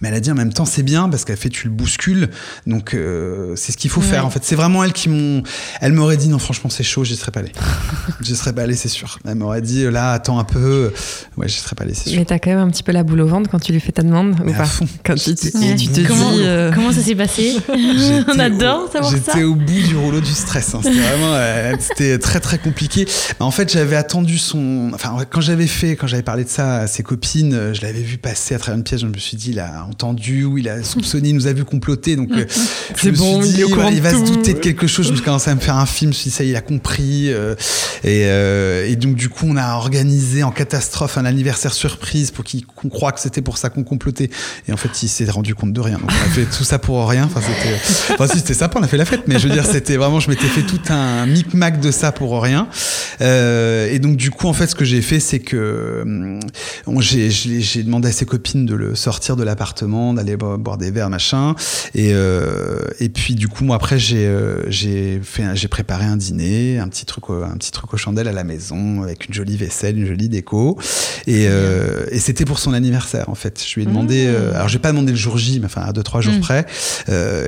mais elle a dit en même temps c'est bien parce qu'elle fait tu le bouscules. Donc euh, c'est ce qu'il faut faire en fait. C'est vraiment elle qui m'ont elle m'aurait dit non franchement c'est chaud j'y serais pas allé. J'y serais pas allé c'est sûr. Elle m'aurait dit là attends un peu. Ouais j'y serais pas allé c'est sûr. Mais t'as quand même un petit peu la boule au ventre quand tu lui fais ta demande ou pas quand tu, tu, te comment, dis euh, comment ça s'est passé on adore savoir ça. j'étais au bout du rouleau du stress hein. c'était vraiment euh, c'était très très compliqué. En fait j'avais attendu son enfin quand j'avais fait quand j'avais parlé de ça à ses copines je l'avais vu passer à travers une pièce je me suis dit là a entendu, ou il a soupçonné, il nous a vu comploter. Donc, euh, c'est bon, dit, il, il va se douter de quelque chose. Je me suis commencé à me faire un film. Je me suis dit, ça, il a compris. Euh, et, euh, et, donc, du coup, on a organisé en catastrophe un anniversaire surprise pour qu'on croit que c'était pour ça qu'on complotait. Et en fait, il s'est rendu compte de rien. Donc, on a fait tout ça pour rien. Enfin, c'était, enfin, si, c'était sympa, on a fait la fête. Mais je veux dire, c'était vraiment, je m'étais fait tout un micmac de ça pour rien. et donc, du coup, en fait, ce que j'ai fait, c'est que j'ai demandé à ses copines de le sortir de l'appartement, d'aller boire des verres, machin. Et, euh, et puis du coup, moi après, j'ai euh, j'ai fait, j'ai préparé un dîner, un petit truc, un petit truc aux chandelles à la maison avec une jolie vaisselle, une jolie déco. Et, euh, et c'était pour son anniversaire en fait. Je lui ai demandé, mmh. alors j'ai pas demandé le jour J, mais enfin à deux trois jours mmh. près.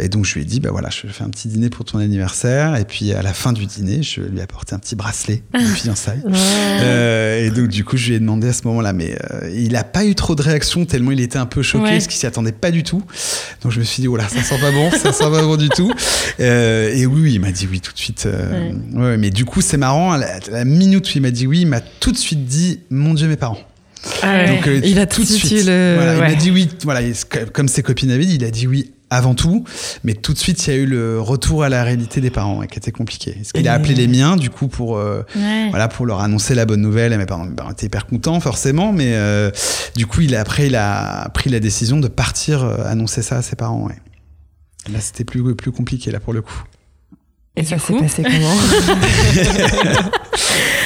et donc je lui ai dit, bah voilà, je fais un petit dîner pour ton anniversaire. Et puis à la fin du dîner, je lui ai apporté un petit bracelet de fiançailles. et donc du coup, je lui ai demandé à ce moment-là, mais il a pas eu trop de réaction tellement il était un peu choqué, parce qu'il s'y attendait pas du tout. Donc je me suis dit, oh là, ça sent pas bon, ça sent pas bon du tout. Euh, et oui, il m'a dit oui tout de suite. Euh, ouais. mais du coup, c'est marrant, la, minute où il m'a dit oui, il m'a tout de suite dit, mon Dieu, mes parents. Ah Donc, euh, il a tout de suite. Voilà, Il m'a dit oui, voilà, comme ses copines avaient dit, il a dit oui avant tout, mais tout de suite, il y a eu le retour à la réalité des parents, qui était compliqué. Parce qu'il a appelé les miens, du coup, pour, euh, voilà, pour leur annoncer la bonne nouvelle. Et mes parents ben, étaient hyper contents, forcément, mais euh, du coup, il a, après, il a pris la décision de partir euh, annoncer ça à ses parents. Là, c'était plus, plus compliqué, là, pour le coup. Et, ça s'est passé comment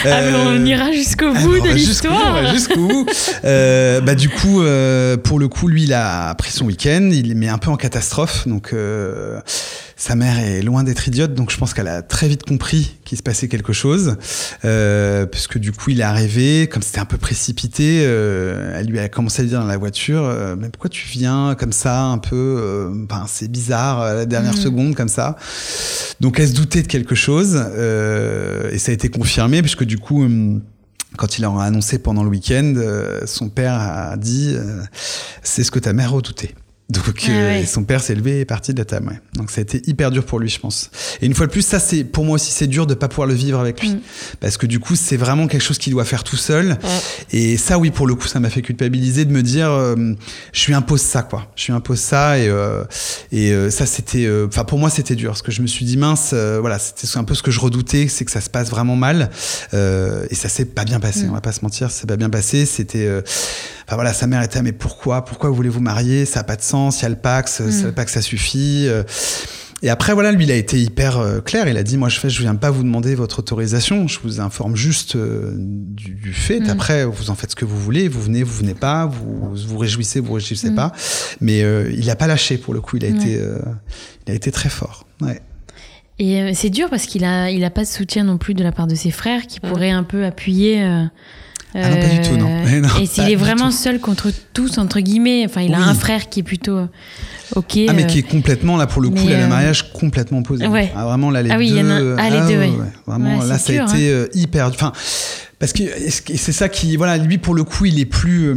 Ah, mais on ira jusqu'au bout de l'histoire. Jusqu'au bout. Euh, bah, du coup, euh, pour le coup, lui, il a pris son week-end. Il met un peu en catastrophe. Donc, euh, sa mère est loin d'être idiote. Donc, je pense qu'elle a très vite compris qu'il se passait quelque chose. Euh, puisque du coup, il est arrivé. Comme c'était un peu précipité, euh, elle lui a commencé à dire dans la voiture euh, Mais pourquoi tu viens comme ça, un peu. Enfin, c'est bizarre, à la dernière mm. seconde, comme ça. Donc, elle se doutait de quelque chose. et ça a été confirmé, puisque du coup, hum, quand il a annoncé pendant le week-end, euh, son père a dit euh, c'est ce que ta mère redoutait. Donc ah euh, son père s'est levé et est parti de la table. Ouais. Donc ça a été hyper dur pour lui, je pense. Et une fois de plus, ça c'est pour moi aussi c'est dur de pas pouvoir le vivre avec lui, mm. parce que du coup c'est vraiment quelque chose qu'il doit faire tout seul. Et ça oui pour le coup ça m'a fait culpabiliser de me dire je lui impose ça quoi, je lui impose ça et et ça c'était, enfin pour moi c'était dur parce que je me suis dit mince voilà c'était un peu ce que je redoutais, c'est que ça se passe vraiment mal et ça s'est pas bien passé. Mm. On va pas se mentir, ça s'est pas bien passé. C'était Enfin voilà, sa mère était mais pourquoi? Pourquoi voulez vous marier? Ça n'a pas de sens. Il y a le Pax, mm. le Pax ça suffit. Euh. Et après voilà, lui il a été hyper euh, clair. Il a dit moi je fais, je viens pas vous demander votre autorisation. Je vous informe juste euh, du, fait. Mm. Après vous en faites ce que vous voulez. Vous venez, vous venez pas. Vous vous réjouissez, vous réjouissez mm. pas. Mais il a pas lâché pour le coup. Il a été, il a été très fort. Ouais. Et c'est dur parce qu'il a, il a pas de soutien non plus de la part de ses frères qui pourraient un peu appuyer. Ah non, pas du tout, non. Euh, et s'il est vraiment seul contre tous, entre guillemets, enfin, il a un frère qui est plutôt euh, ok. Ah, mais qui est complètement, là, pour le coup, là, le euh, mariage complètement opposé. Ouais. Ah, vraiment, là, les ah, oui, deux. Y en a... Ah, les ah, deux, ouais. Vraiment, là, ça a été hein. hyper. Enfin, parce que c'est ça qui, voilà, lui, pour le coup, il est plus.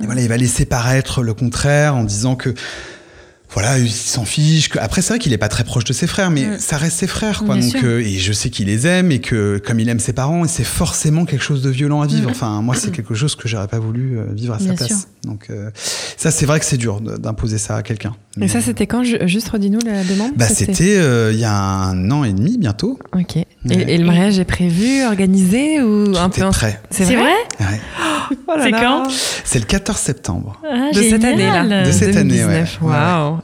voilà, il va laisser paraître le contraire en disant que voilà, il s'en fiche. Après, c'est vrai qu'il est pas très proche de ses frères, mais mm. ça reste ses frères, quoi. Donc, euh, et je sais qu'il les aime et que comme il aime ses parents, c'est forcément quelque chose de violent à vivre. Mm. Enfin, moi, c'est quelque chose que j'aurais pas voulu euh, vivre à sa place. Donc, euh, ça, c'est vrai que c'est dur d'imposer ça à quelqu'un. Et ça, c'était quand Juste redis-nous la demande. Bah, c'était il y a un an et demi bientôt. Ok. Et, le mariage est prévu, organisé ou un peu prêt. C'est vrai. Ouais. Oh c'est quand C'est le 14 septembre. Ah, de cette année-là. De cette année, ouais.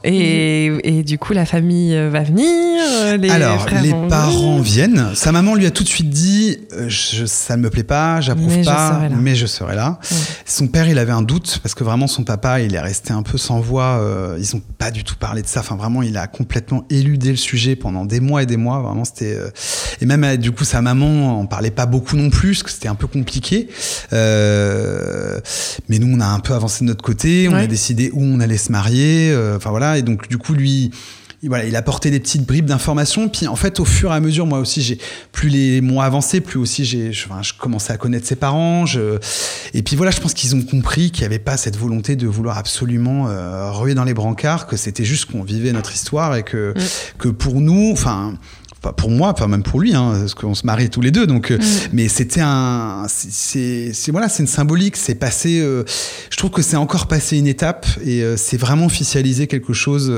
Et, et, du coup, la famille euh, va venir euh, les Alors, les parents viennent. Sa maman lui a tout de suite dit euh, je, Ça ne me plaît pas, j'approuve pas, mais je serai là. Son père, il avait un doute parce que vraiment, son papa, il est resté un peu sans voix. ils n'ont pas du tout parlé de ça. Enfin, vraiment, il a complètement éludé le sujet pendant des mois et des mois. Vraiment, c'était. Et même, du coup, sa maman en parlait pas beaucoup non plus, parce que c'était un peu compliqué. Euh, mais nous, on a un peu avancé de notre côté. On a décidé où on allait se marier. Enfin voilà. Et donc, du coup, lui, voilà, il a porté des petites bribes d'informations. Puis en fait, au fur et à mesure, moi aussi, j'ai plus les mois avancés, plus aussi j'ai, je, enfin, je, commençais à connaître ses parents. Je, et puis voilà, je pense qu'ils ont compris qu'il n'y avait pas cette volonté de vouloir absolument euh, ruer dans les brancards, que c'était juste qu'on vivait notre histoire et que, mm. que pour nous, enfin pour moi, enfin même pour lui, hein, parce qu'on se marie tous les deux. Donc, mm. mais c'était un, c'est voilà, c'est une symbolique. C'est passé. je trouve que c'est encore passé une étape et c'est vraiment officialisé quelque chose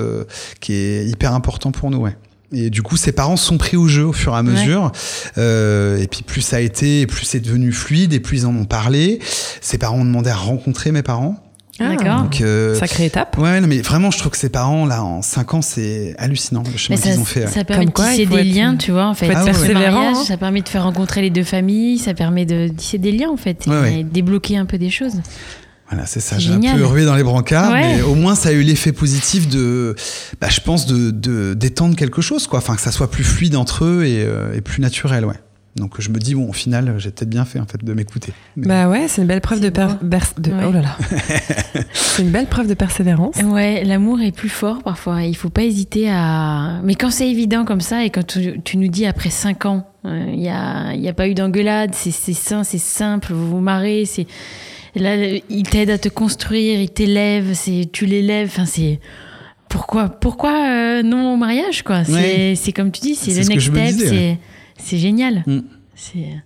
qui est hyper important pour nous. Ouais. Et du coup, ses parents sont pris au jeu au fur et à mesure. Euh, et puis plus ça a été, plus c'est devenu fluide, et plus ils en ont parlé. Ses parents ont demandé à rencontrer mes parents. Ah, D'accord. Donc, euh, Sacrée étape. Ouais, non, mais vraiment, je trouve que ses parents, là, en 5 ans, c'est hallucinant le chemin qu'ils ont fait. Ça permet de tisser des liens, tu vois, en fait. persévérant. Hein. Ça permet de faire rencontrer les deux familles, ça permet de tisser des liens, en fait, et débloquer un peu des choses. Voilà, c'est ça. J'ai un peu rué dans les brancards, mais au moins ça a eu l'effet positif de, bah, je pense, de d'étendre quelque chose, quoi. Enfin, que ça soit plus fluide entre eux et, euh, plus naturel, ouais. Donc je me dis bon, au final, j'ai peut-être bien fait en fait de m'écouter. Bah ouais, c'est une belle preuve de, de... oh là là. c'est une belle preuve de persévérance. Ouais, l'amour est plus fort parfois. Il faut pas hésiter à. Mais quand c'est évident comme ça et quand tu, nous dis après 5 ans, euh, il n'y a, y a pas eu d'engueulade, c'est sain, c'est simple, vous vous marrez, c'est Là, il t'aide à te construire, il t'élève, c'est tu l'élèves. Enfin, c'est pourquoi, pourquoi euh, non au mariage quoi? C'est comme tu dis, c'est le next step, c'est génial. Mm. C'est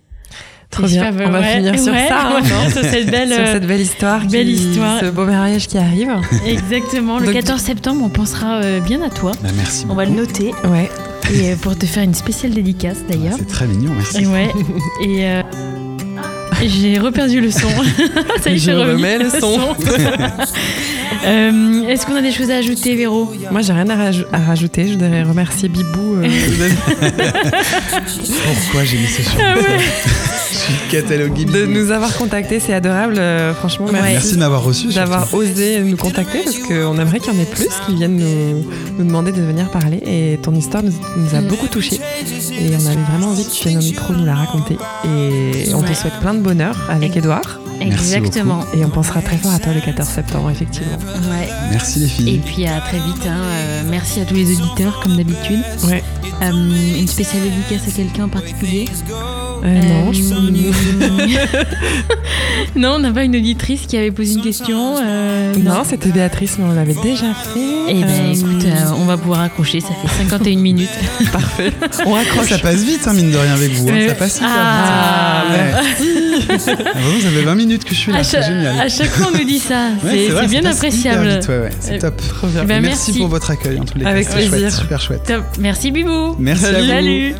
Trop bien. On va finir sur ça, hein. sur, cette belle, sur cette belle histoire, belle histoire, ce beau mariage qui arrive. Exactement. Le 14 septembre, on pensera euh, bien à toi. Bah, merci. On va le noter. Ouais. Et euh, pour te faire une spéciale dédicace d'ailleurs. C'est très mignon, merci. Ouais. Et j'ai reperdu le son. Ça y est, je remets le son. Euh, est-ce qu'on a des choses à ajouter, Véro Moi, j'ai rien à, rajouter. Je voudrais remercier Bibou. Euh, Pourquoi j'ai mis ce son ah de nous avoir contactés, c'est adorable. Euh, franchement, merci. de m'avoir reçu. D'avoir osé nous contacter parce qu'on aimerait qu'il y en ait plus qui viennent nous, demander de venir parler. Et ton histoire nous, a mm. beaucoup touchés. Et on avait vraiment envie que tu viennes au micro nous la raconter. Et on te souhaite plein de bonheur avec Edouard. Exactement. Et on pensera très fort à toi le 14 septembre, effectivement. Ouais. Merci les filles. Et puis à très vite. Hein. Euh, merci à tous les auditeurs, comme d'habitude. Ouais. Euh, une spéciale dédicace à quelqu'un en particulier? Euh, non, je non, on n'a pas une auditrice qui avait posé une question. Euh, non, c'était Béatrice, mais on l'avait déjà fait. Eh ben, euh, écoute, on va pouvoir accrocher. Ça fait 51 minutes. Parfait. On raccroche. Ça passe vite, hein, mine de rien, avec vous. Hein. Ça passe vite. Ah, ah ça fait 20 minutes que je suis là. C'est génial. À chaque fois, on nous dit ça. c'est bien appréciable. c'est top. Ben, merci. pour votre accueil, en tous les cas. Avec plaisir. super chouette. Merci, Bibou. Merci à vous. Salut.